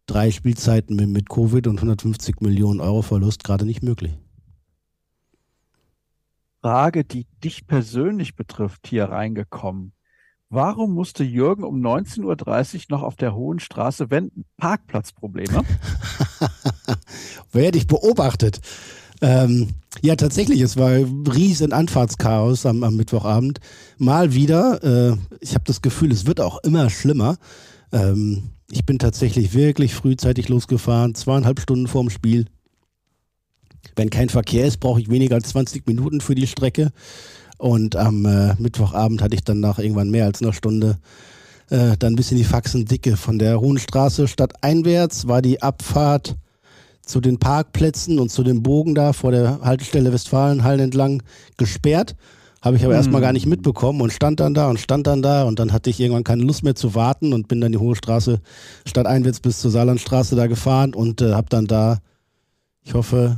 drei Spielzeiten mit Covid und 150 Millionen Euro Verlust gerade nicht möglich. Frage, die dich persönlich betrifft, hier reingekommen. Warum musste Jürgen um 19.30 Uhr noch auf der Hohen Straße wenden? Parkplatzprobleme? *laughs* Wer dich beobachtet? Ähm, ja, tatsächlich, es war riesen Anfahrtschaos am, am Mittwochabend. Mal wieder. Äh, ich habe das Gefühl, es wird auch immer schlimmer. Ähm, ich bin tatsächlich wirklich frühzeitig losgefahren, zweieinhalb Stunden vorm Spiel. Wenn kein Verkehr ist, brauche ich weniger als 20 Minuten für die Strecke. Und am äh, Mittwochabend hatte ich dann nach irgendwann mehr als einer Stunde äh, dann ein bisschen die Faxen dicke. Von der Hohenstraße stadteinwärts war die Abfahrt zu den Parkplätzen und zu dem Bogen da vor der Haltestelle Westfalenhallen entlang gesperrt. Habe ich aber hm. erstmal gar nicht mitbekommen und stand dann da und stand dann da und dann hatte ich irgendwann keine Lust mehr zu warten und bin dann die Hohe Straße statt Einwitz bis zur Saarlandstraße da gefahren und äh, habe dann da, ich hoffe,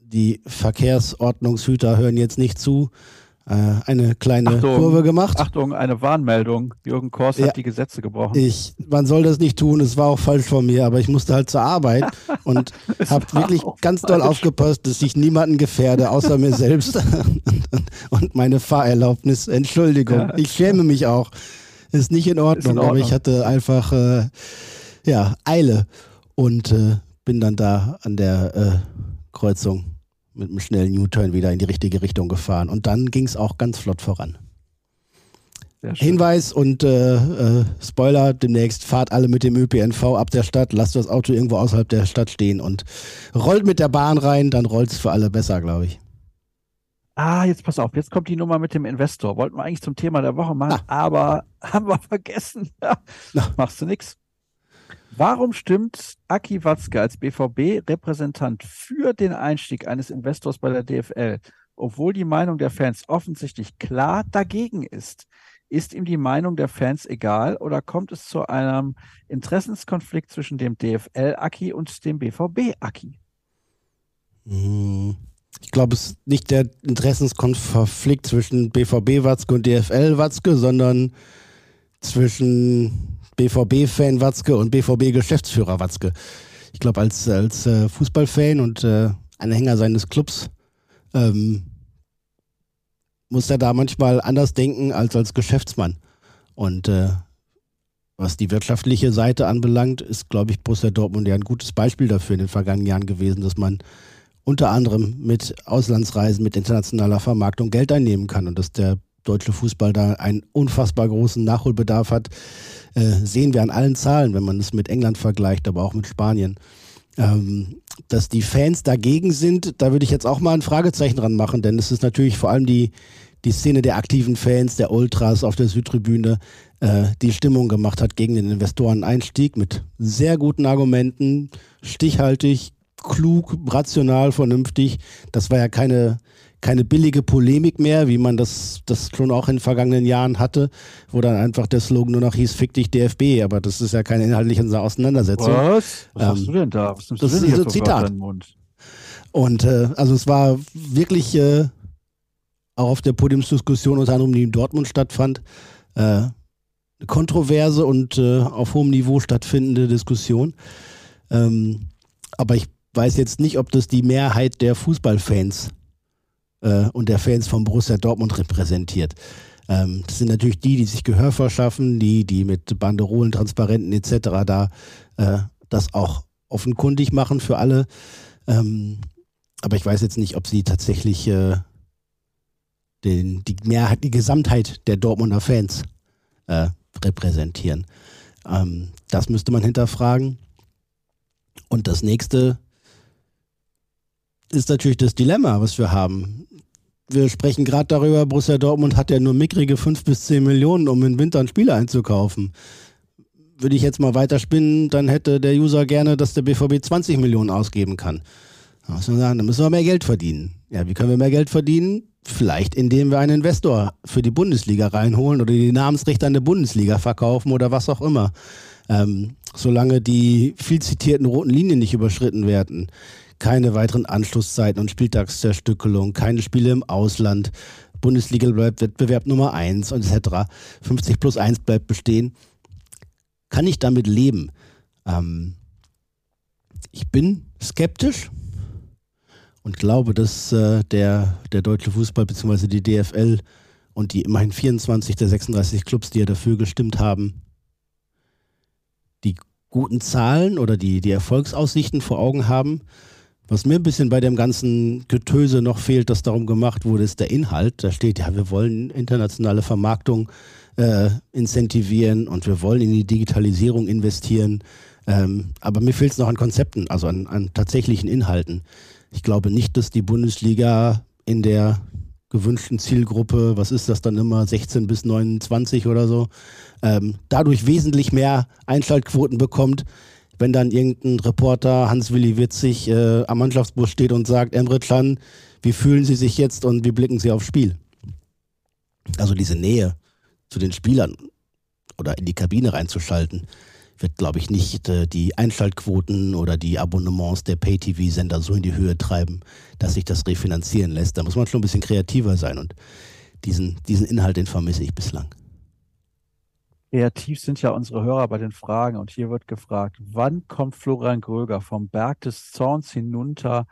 die Verkehrsordnungshüter hören jetzt nicht zu, eine kleine Achtung, Kurve gemacht. Achtung, eine Warnmeldung. Jürgen Kors ja, hat die Gesetze gebrochen. Ich, man soll das nicht tun, es war auch falsch von mir, aber ich musste halt zur Arbeit *laughs* und habe wirklich ganz falsch. doll aufgepasst, dass ich niemanden gefährde, außer mir selbst *laughs* und meine Fahrerlaubnis. Entschuldigung, ja. ich schäme mich auch. Ist nicht in Ordnung, in Ordnung. aber ich hatte einfach äh, ja, Eile und äh, bin dann da an der äh, Kreuzung mit einem schnellen U-Turn wieder in die richtige Richtung gefahren. Und dann ging es auch ganz flott voran. Hinweis und äh, äh, Spoiler, demnächst fahrt alle mit dem ÖPNV ab der Stadt, lasst das Auto irgendwo außerhalb der Stadt stehen und rollt mit der Bahn rein, dann rollt es für alle besser, glaube ich. Ah, jetzt pass auf, jetzt kommt die Nummer mit dem Investor. Wollten wir eigentlich zum Thema der Woche machen, ah. aber *laughs* haben wir vergessen. Ja, machst du nichts. Warum stimmt Aki Watzke als BVB-Repräsentant für den Einstieg eines Investors bei der DFL, obwohl die Meinung der Fans offensichtlich klar dagegen ist? Ist ihm die Meinung der Fans egal oder kommt es zu einem Interessenskonflikt zwischen dem DFL-Aki und dem BVB-Aki? Hm. Ich glaube, es ist nicht der Interessenskonflikt zwischen BVB-Watzke und DFL-Watzke, sondern zwischen BVB-Fan Watzke und BVB-Geschäftsführer Watzke. Ich glaube, als, als äh, Fußballfan und äh, Anhänger seines Clubs ähm, muss er da manchmal anders denken als als Geschäftsmann. Und äh, was die wirtschaftliche Seite anbelangt, ist, glaube ich, Borussia Dortmund ja ein gutes Beispiel dafür in den vergangenen Jahren gewesen, dass man unter anderem mit Auslandsreisen, mit internationaler Vermarktung Geld einnehmen kann und dass der deutsche Fußball da einen unfassbar großen Nachholbedarf hat, äh, sehen wir an allen Zahlen, wenn man es mit England vergleicht, aber auch mit Spanien. Ähm, dass die Fans dagegen sind, da würde ich jetzt auch mal ein Fragezeichen dran machen, denn es ist natürlich vor allem die, die Szene der aktiven Fans, der Ultras auf der Südtribüne, äh, die Stimmung gemacht hat gegen den Investoreneinstieg mit sehr guten Argumenten, stichhaltig, klug, rational, vernünftig. Das war ja keine keine billige Polemik mehr, wie man das, das schon auch in den vergangenen Jahren hatte, wo dann einfach der Slogan nur noch hieß, fick dich DFB, aber das ist ja keine inhaltliche Auseinandersetzung. Was? Was ähm, hast du denn da? Was das ist ein Zitat. Und äh, also es war wirklich äh, auch auf der Podiumsdiskussion, unter anderem die in Dortmund stattfand, äh, eine kontroverse und äh, auf hohem Niveau stattfindende Diskussion. Ähm, aber ich weiß jetzt nicht, ob das die Mehrheit der Fußballfans äh, und der Fans von Borussia Dortmund repräsentiert. Ähm, das sind natürlich die, die sich Gehör verschaffen, die, die mit Banderolen, Transparenten etc. da äh, das auch offenkundig machen für alle. Ähm, aber ich weiß jetzt nicht, ob sie tatsächlich äh, den, die Mehrheit, die Gesamtheit der Dortmunder Fans äh, repräsentieren. Ähm, das müsste man hinterfragen. Und das nächste ist natürlich das Dilemma, was wir haben wir sprechen gerade darüber, Borussia Dortmund hat ja nur mickrige 5 bis 10 Millionen, um im Winter einen Spieler einzukaufen. Würde ich jetzt mal weiterspinnen, dann hätte der User gerne, dass der BVB 20 Millionen ausgeben kann. Da muss man sagen, dann müssen wir mehr Geld verdienen. Ja, wie können wir mehr Geld verdienen? Vielleicht indem wir einen Investor für die Bundesliga reinholen oder die Namensrechte an der Bundesliga verkaufen oder was auch immer. Ähm, solange die viel zitierten roten Linien nicht überschritten werden keine weiteren Anschlusszeiten und Spieltagszerstückelung, keine Spiele im Ausland, Bundesliga bleibt Wettbewerb Nummer 1 und etc. 50 plus 1 bleibt bestehen. Kann ich damit leben? Ähm, ich bin skeptisch und glaube, dass äh, der, der deutsche Fußball bzw. die DFL und die immerhin 24 der 36 Clubs, die ja dafür gestimmt haben, die guten Zahlen oder die, die Erfolgsaussichten vor Augen haben. Was mir ein bisschen bei dem ganzen Getöse noch fehlt, das darum gemacht wurde, ist der Inhalt. Da steht ja, wir wollen internationale Vermarktung äh, incentivieren und wir wollen in die Digitalisierung investieren. Ähm, aber mir fehlt es noch an Konzepten, also an, an tatsächlichen Inhalten. Ich glaube nicht, dass die Bundesliga in der gewünschten Zielgruppe, was ist das dann immer, 16 bis 29 oder so, ähm, dadurch wesentlich mehr Einschaltquoten bekommt, wenn dann irgendein Reporter, Hans-Willi Witzig, äh, am Mannschaftsbus steht und sagt, Emre Can, wie fühlen Sie sich jetzt und wie blicken Sie aufs Spiel? Also diese Nähe zu den Spielern oder in die Kabine reinzuschalten, wird, glaube ich, nicht äh, die Einschaltquoten oder die Abonnements der Pay-TV-Sender so in die Höhe treiben, dass sich das refinanzieren lässt. Da muss man schon ein bisschen kreativer sein. Und diesen, diesen Inhalt, den vermisse ich bislang. Kreativ sind ja unsere Hörer bei den Fragen und hier wird gefragt, wann kommt Florian Gröger vom Berg des Zorns hinunter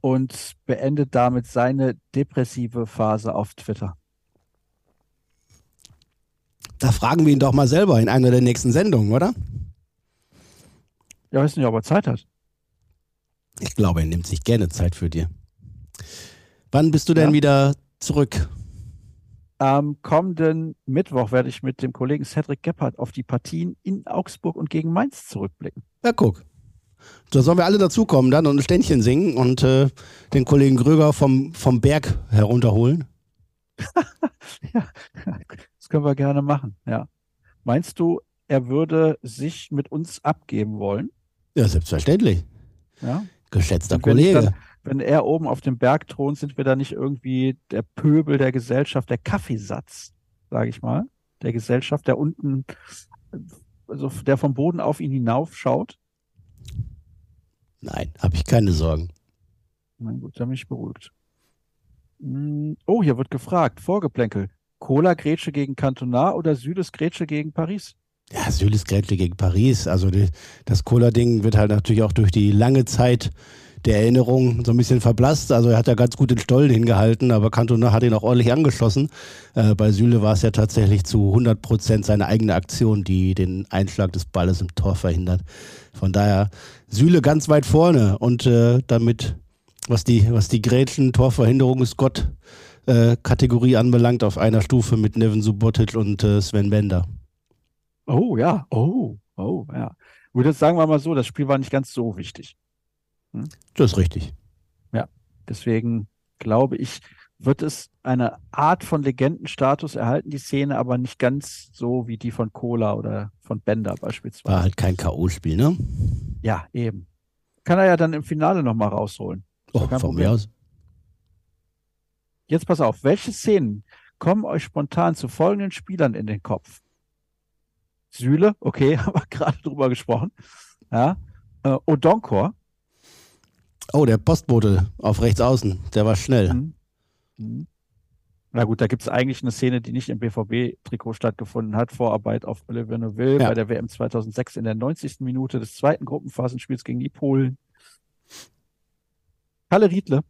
und beendet damit seine depressive Phase auf Twitter? Da fragen wir ihn doch mal selber in einer der nächsten Sendungen, oder? Ja, weiß nicht, ob er Zeit hat. Ich glaube, er nimmt sich gerne Zeit für dir. Wann bist du denn ja. wieder zurück? Am kommenden Mittwoch werde ich mit dem Kollegen Cedric Gebhardt auf die Partien in Augsburg und gegen Mainz zurückblicken. Ja, guck. Da sollen wir alle dazukommen dann und ein Ständchen singen und äh, den Kollegen Gröger vom, vom Berg herunterholen. *laughs* ja, das können wir gerne machen, ja. Meinst du, er würde sich mit uns abgeben wollen? Ja, selbstverständlich. Ja. Geschätzter Kollege. Dann, wenn er oben auf dem Berg thront, sind wir da nicht irgendwie der Pöbel der Gesellschaft, der Kaffeesatz, sage ich mal, der Gesellschaft, der unten, also der vom Boden auf ihn hinaufschaut? Nein, habe ich keine Sorgen. Na gut, dann bin ich beruhigt. Hm, oh, hier wird gefragt, Vorgeplänkel. Cola Grätsche gegen Cantona oder Süles Grätsche gegen Paris? Ja, Süles Grätsche gegen Paris. Also die, das Cola-Ding wird halt natürlich auch durch die lange Zeit der Erinnerung so ein bisschen verblasst. Also er hat ja ganz gut den Stollen hingehalten, aber Cantona hat ihn auch ordentlich angeschossen. Äh, bei Süle war es ja tatsächlich zu 100 Prozent seine eigene Aktion, die den Einschlag des Balles im Tor verhindert. Von daher Süle ganz weit vorne und äh, damit, was die, was die Grätschen, Torverhinderung ist Gott, äh, Kategorie anbelangt, auf einer Stufe mit Neven Subotic und äh, Sven Bender. Oh ja, oh, oh ja. Gut, jetzt sagen wir mal so, das Spiel war nicht ganz so wichtig. Hm? Das ist richtig. Ja, deswegen glaube ich, wird es eine Art von Legendenstatus erhalten, die Szene, aber nicht ganz so wie die von Cola oder von Bender beispielsweise. War halt kein K.O.-Spiel, ne? Ja, eben. Kann er ja dann im Finale nochmal rausholen. Oh, von mir aus. Jetzt pass auf, welche Szenen kommen euch spontan zu folgenden Spielern in den Kopf? Sühle, okay, *laughs* haben wir gerade drüber gesprochen. Ja. Äh, Odonkor. Oh, der Postbote auf rechts außen, der war schnell. Mhm. Mhm. Na gut, da gibt es eigentlich eine Szene, die nicht im BVB-Trikot stattgefunden hat. Vorarbeit auf Olivier Neuville ja. bei der WM 2006 in der 90. Minute des zweiten Gruppenphasenspiels gegen die Polen. Kalle Riedle.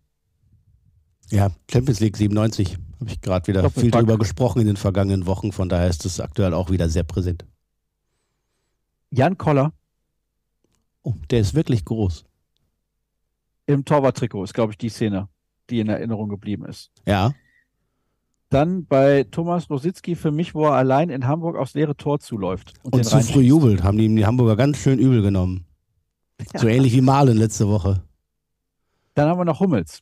Ja, Champions League 97. Habe ich gerade wieder viel drüber gesprochen in den vergangenen Wochen. Von daher ist es aktuell auch wieder sehr präsent. Jan Koller. Oh, der ist wirklich groß. Im Torwarttrikot ist, glaube ich, die Szene, die in Erinnerung geblieben ist. Ja. Dann bei Thomas Rositzky für mich, wo er allein in Hamburg aufs leere Tor zuläuft. Und, und zu früh jubelt, haben die, die Hamburger ganz schön übel genommen. Ja. So ähnlich wie Malen letzte Woche. Dann haben wir noch Hummels.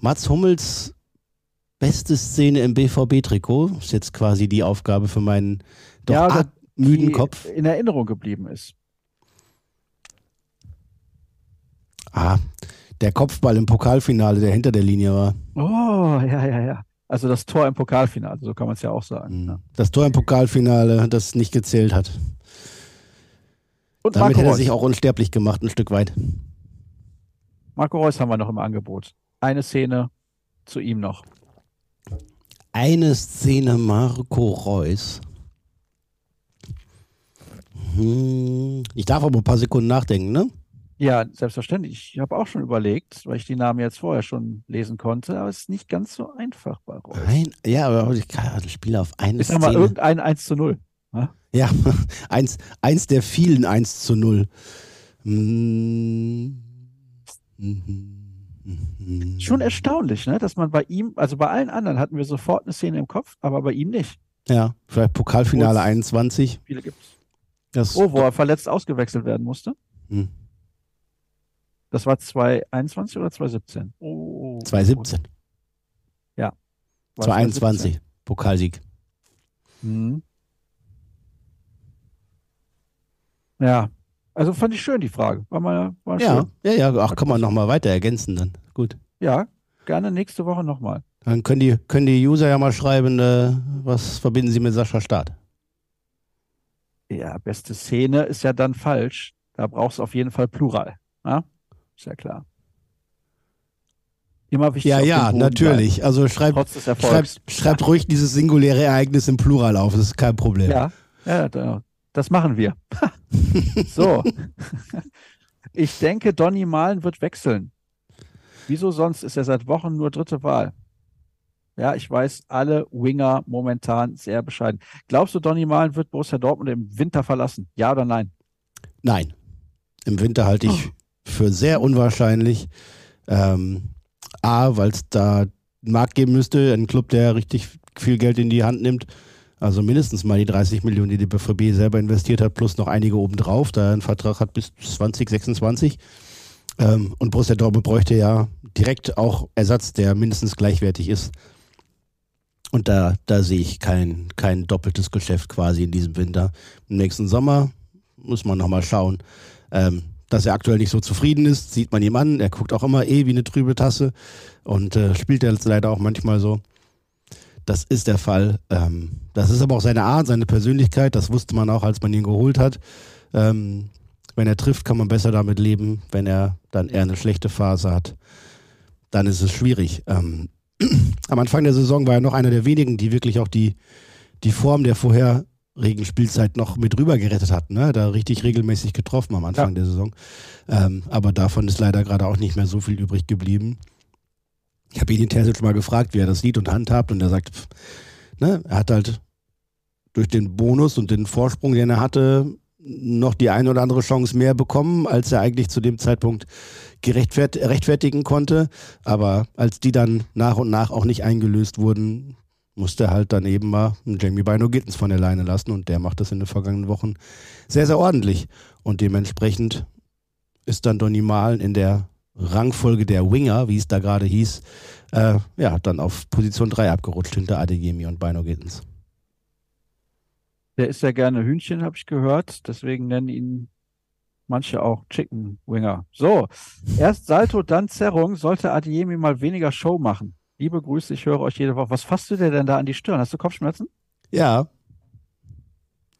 Mats Hummels beste Szene im BVB-Trikot ist jetzt quasi die Aufgabe für meinen doch ja, müden Kopf. In Erinnerung geblieben ist. Ah, der Kopfball im Pokalfinale, der hinter der Linie war. Oh, ja, ja, ja. Also das Tor im Pokalfinale, so kann man es ja auch sagen. Mhm. Das Tor im Pokalfinale, das nicht gezählt hat. Und Damit Marco hätte er sich auch unsterblich gemacht, ein Stück weit. Marco Reus haben wir noch im Angebot. Eine Szene zu ihm noch. Eine Szene Marco Reus. Hm. Ich darf aber ein paar Sekunden nachdenken, ne? Ja, selbstverständlich. Ich habe auch schon überlegt, weil ich die Namen jetzt vorher schon lesen konnte, aber es ist nicht ganz so einfach bei Reus. Ein, ja, aber ich kann Spiele auf eine Ich sag mal, irgendein 1 zu 0. Ja, ja *laughs* eins, eins der vielen 1 zu 0. Hm. Schon erstaunlich, ne? dass man bei ihm, also bei allen anderen hatten wir sofort eine Szene im Kopf, aber bei ihm nicht. Ja, vielleicht Pokalfinale 21. Viele gibt es. Oh, wo er verletzt ausgewechselt werden musste. Hm. Das war 2021 oder 2017? Oh, 2017. Ja. 2021, Pokalsieg. Mhm. Ja, also fand ich schön die Frage. War mal, war ja, schön. ja, ja, ach, kann man nochmal weiter ergänzen dann. Gut. Ja, gerne nächste Woche nochmal. Dann können die, können die User ja mal schreiben, äh, was verbinden sie mit Sascha Staat. Ja, beste Szene ist ja dann falsch. Da brauchst du auf jeden Fall Plural. Ja? Ist ja klar. immer wichtig. Ja, ja, natürlich. Bleiben. Also schreibt, schreibt, schreibt ja. ruhig dieses singuläre Ereignis im Plural auf, das ist kein Problem. Ja, ja das machen wir. *laughs* so. *laughs* ich denke, Donny Malen wird wechseln. Wieso sonst ist er seit Wochen nur dritte Wahl? Ja, ich weiß, alle Winger momentan sehr bescheiden. Glaubst du, Donny Malen wird Borussia Dortmund im Winter verlassen? Ja oder nein? Nein. Im Winter halte ich oh. Für sehr unwahrscheinlich. Ähm, A, weil es da einen Markt geben müsste, ein Club, der richtig viel Geld in die Hand nimmt. Also mindestens mal die 30 Millionen, die die BVB selber investiert hat, plus noch einige obendrauf, da er einen Vertrag hat bis 2026. Ähm, und Borussia Dortmund bräuchte ja direkt auch Ersatz, der mindestens gleichwertig ist. Und da, da sehe ich kein, kein doppeltes Geschäft quasi in diesem Winter. Im nächsten Sommer muss man nochmal schauen. Ähm, dass er aktuell nicht so zufrieden ist, sieht man ihm an. Er guckt auch immer eh wie eine trübe Tasse und äh, spielt jetzt leider auch manchmal so. Das ist der Fall. Ähm, das ist aber auch seine Art, seine Persönlichkeit. Das wusste man auch, als man ihn geholt hat. Ähm, wenn er trifft, kann man besser damit leben. Wenn er dann eher eine schlechte Phase hat, dann ist es schwierig. Ähm, *clears throat* am Anfang der Saison war er noch einer der wenigen, die wirklich auch die, die Form der vorherigen Spielzeit noch mit rüber gerettet hat. Ne? Da richtig regelmäßig getroffen am Anfang ja. der Saison. Ähm, aber davon ist leider gerade auch nicht mehr so viel übrig geblieben. Ich habe ihn Terzic mal gefragt, wie er das sieht und handhabt und er sagt, pff, ne, er hat halt durch den Bonus und den Vorsprung, den er hatte, noch die eine oder andere Chance mehr bekommen, als er eigentlich zu dem Zeitpunkt rechtfertigen konnte. Aber als die dann nach und nach auch nicht eingelöst wurden, musste halt dann eben mal Jamie Bino Gittens von der Leine lassen und der macht das in den vergangenen Wochen sehr, sehr ordentlich. Und dementsprechend ist dann Donny Malen in der Rangfolge der Winger, wie es da gerade hieß, äh, ja, dann auf Position 3 abgerutscht hinter Adeyemi und Bino Gittens. Der isst ja gerne Hühnchen, habe ich gehört. Deswegen nennen ihn manche auch Chicken Winger. So, erst Salto, dann Zerrung. Sollte Adiemi mal weniger Show machen. Liebe Grüße, ich höre euch jede Woche. Was fasst du dir denn da an die Stirn? Hast du Kopfschmerzen? Ja.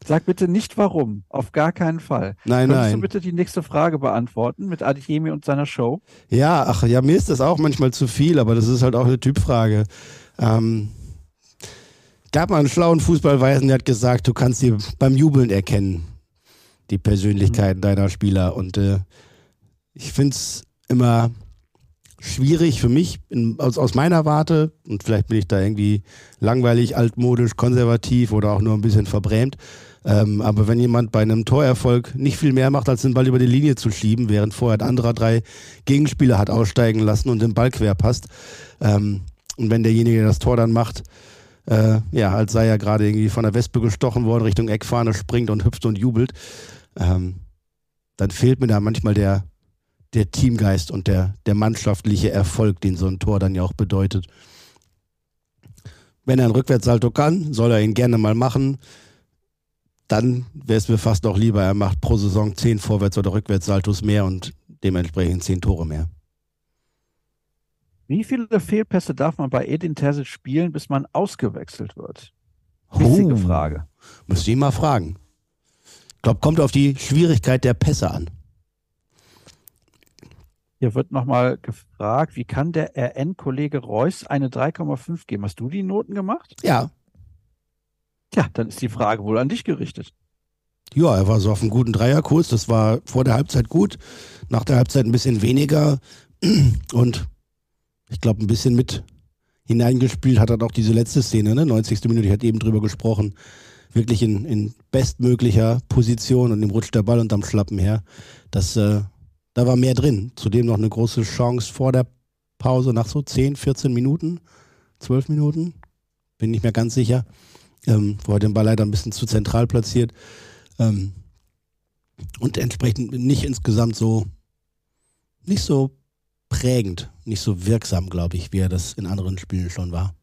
Sag bitte nicht warum. Auf gar keinen Fall. Nein, Könntest nein. du bitte die nächste Frage beantworten mit Adiemi und seiner Show? Ja, ach ja, mir ist das auch manchmal zu viel, aber das ist halt auch eine Typfrage. Ähm, gab mal einen schlauen Fußballweisen, der hat gesagt, du kannst dir beim Jubeln erkennen, die Persönlichkeiten mhm. deiner Spieler. Und äh, ich finde es immer schwierig für mich in, aus, aus meiner Warte, und vielleicht bin ich da irgendwie langweilig, altmodisch, konservativ oder auch nur ein bisschen verbrämt. Ähm, aber wenn jemand bei einem Torerfolg nicht viel mehr macht, als den Ball über die Linie zu schieben, während vorher ein anderer drei Gegenspieler hat aussteigen lassen und den Ball quer passt, ähm, und wenn derjenige das Tor dann macht, äh, ja, als sei er gerade irgendwie von der Wespe gestochen worden, Richtung Eckfahne springt und hüpft und jubelt, ähm, dann fehlt mir da manchmal der, der Teamgeist und der, der mannschaftliche Erfolg, den so ein Tor dann ja auch bedeutet. Wenn er einen Rückwärtssalto kann, soll er ihn gerne mal machen. Dann wäre es mir fast noch lieber, er macht pro Saison zehn Vorwärts- oder Rückwärtssaltos mehr und dementsprechend zehn Tore mehr. Wie viele Fehlpässe darf man bei Edin Terzic spielen, bis man ausgewechselt wird? Wichtige oh, Frage. Müsste ich mal fragen. Ich glaube, kommt auf die Schwierigkeit der Pässe an. Hier wird nochmal gefragt, wie kann der RN-Kollege Reus eine 3,5 geben? Hast du die Noten gemacht? Ja. Tja, dann ist die Frage wohl an dich gerichtet. Ja, er war so auf einem guten Dreierkurs. Das war vor der Halbzeit gut, nach der Halbzeit ein bisschen weniger. Und ich glaube, ein bisschen mit hineingespielt hat er auch diese letzte Szene, ne? 90. Minute, ich hatte eben drüber gesprochen. Wirklich in, in bestmöglicher Position und ihm rutscht der Ball unterm Schlappen her. Das, äh, da war mehr drin. Zudem noch eine große Chance vor der Pause nach so 10, 14 Minuten, 12 Minuten, bin nicht mehr ganz sicher. Ähm, wo er den Ball leider ein bisschen zu zentral platziert. Ähm, und entsprechend nicht insgesamt so, nicht so prägend, nicht so wirksam, glaube ich, wie er das in anderen Spielen schon war.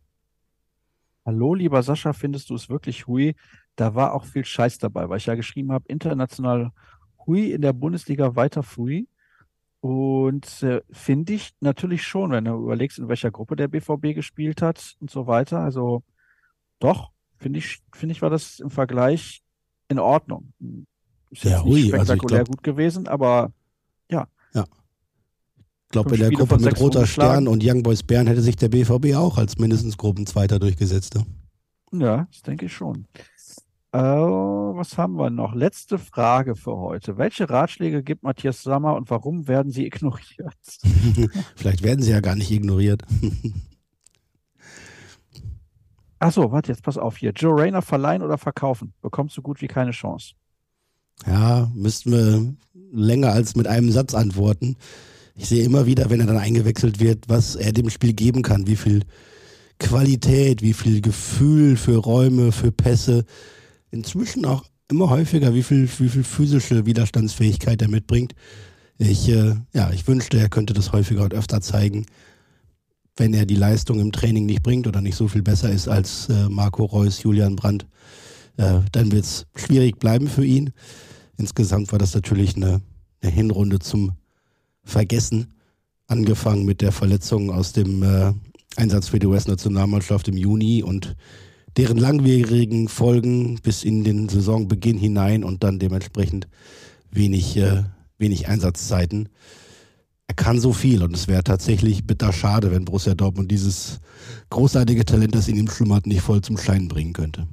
Hallo, lieber Sascha, findest du es wirklich hui? Da war auch viel Scheiß dabei, weil ich ja geschrieben habe, international hui, in der Bundesliga weiter hui. Und äh, finde ich natürlich schon, wenn du überlegst, in welcher Gruppe der BVB gespielt hat und so weiter. Also doch, finde ich, finde ich, war das im Vergleich in Ordnung. Ist ja, hui, spektakulär also glaub, gut gewesen, aber ja. Ja. Ich glaube, in der Gruppe mit Roter Stern und Young Boys Bern hätte sich der BVB auch als mindestens Gruppenzweiter durchgesetzt. Ne? Ja, das denke ich schon. Äh, was haben wir noch? Letzte Frage für heute. Welche Ratschläge gibt Matthias Sammer und warum werden sie *laughs* ignoriert? *laughs* Vielleicht werden sie ja gar nicht ignoriert. Achso, warte, jetzt pass auf hier. Joe Rayner verleihen oder verkaufen? Bekommst du gut wie keine Chance. Ja, müssten wir länger als mit einem Satz antworten. Ich sehe immer wieder, wenn er dann eingewechselt wird, was er dem Spiel geben kann, wie viel Qualität, wie viel Gefühl für Räume, für Pässe. Inzwischen auch immer häufiger, wie viel, wie viel physische Widerstandsfähigkeit er mitbringt. Ich, äh, ja, ich wünschte, er könnte das häufiger und öfter zeigen. Wenn er die Leistung im Training nicht bringt oder nicht so viel besser ist als äh, Marco Reus, Julian Brandt, äh, dann wird es schwierig bleiben für ihn. Insgesamt war das natürlich eine, eine Hinrunde zum Vergessen. Angefangen mit der Verletzung aus dem äh, Einsatz für die US-Nationalmannschaft im Juni und deren langwierigen Folgen bis in den Saisonbeginn hinein und dann dementsprechend wenig, äh, wenig Einsatzzeiten. Er kann so viel und es wäre tatsächlich bitter schade, wenn Borussia Dortmund dieses großartige Talent, das in ihm schlummert, nicht voll zum Schein bringen könnte.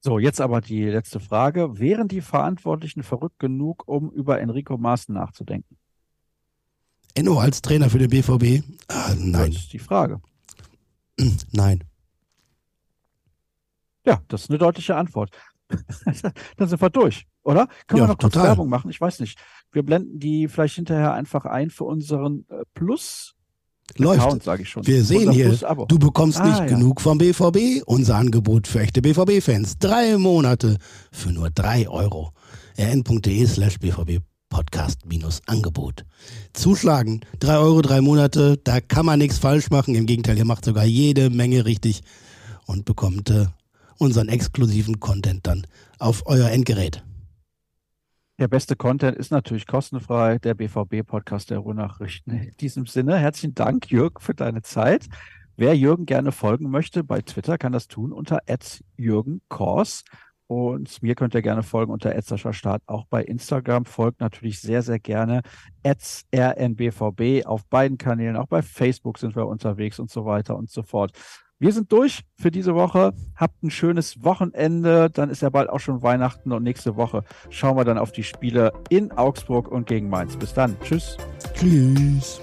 So, jetzt aber die letzte Frage. Wären die Verantwortlichen verrückt genug, um über Enrico Maaßen nachzudenken? Enno als Trainer für den BVB? Ah, nein. Das ist die Frage. Nein. Ja, das ist eine deutliche Antwort. *laughs* Dann sind wir durch, oder? Können ja, wir noch kurz total. Werbung machen? Ich weiß nicht. Wir blenden die vielleicht hinterher einfach ein für unseren äh, Plus Läuft. Sage ich schon. Wir sehen hier, du bekommst ah, nicht ja. genug vom BVB. Unser Angebot für echte BVB-Fans. Drei Monate für nur drei Euro. rn.de slash BVB Podcast minus Angebot. Zuschlagen. Drei Euro, drei Monate. Da kann man nichts falsch machen. Im Gegenteil, ihr macht sogar jede Menge richtig und bekommt äh, unseren exklusiven Content dann auf euer Endgerät. Der beste Content ist natürlich kostenfrei, der BVB-Podcast der Ruhrnachrichten. In diesem Sinne, herzlichen Dank, Jürgen, für deine Zeit. Wer Jürgen gerne folgen möchte bei Twitter, kann das tun unter Jürgen Kors. Und mir könnt ihr gerne folgen unter Start. Auch bei Instagram folgt natürlich sehr, sehr gerne rnbvb auf beiden Kanälen. Auch bei Facebook sind wir unterwegs und so weiter und so fort. Wir sind durch für diese Woche. Habt ein schönes Wochenende. Dann ist ja bald auch schon Weihnachten und nächste Woche schauen wir dann auf die Spiele in Augsburg und gegen Mainz. Bis dann. Tschüss. Tschüss.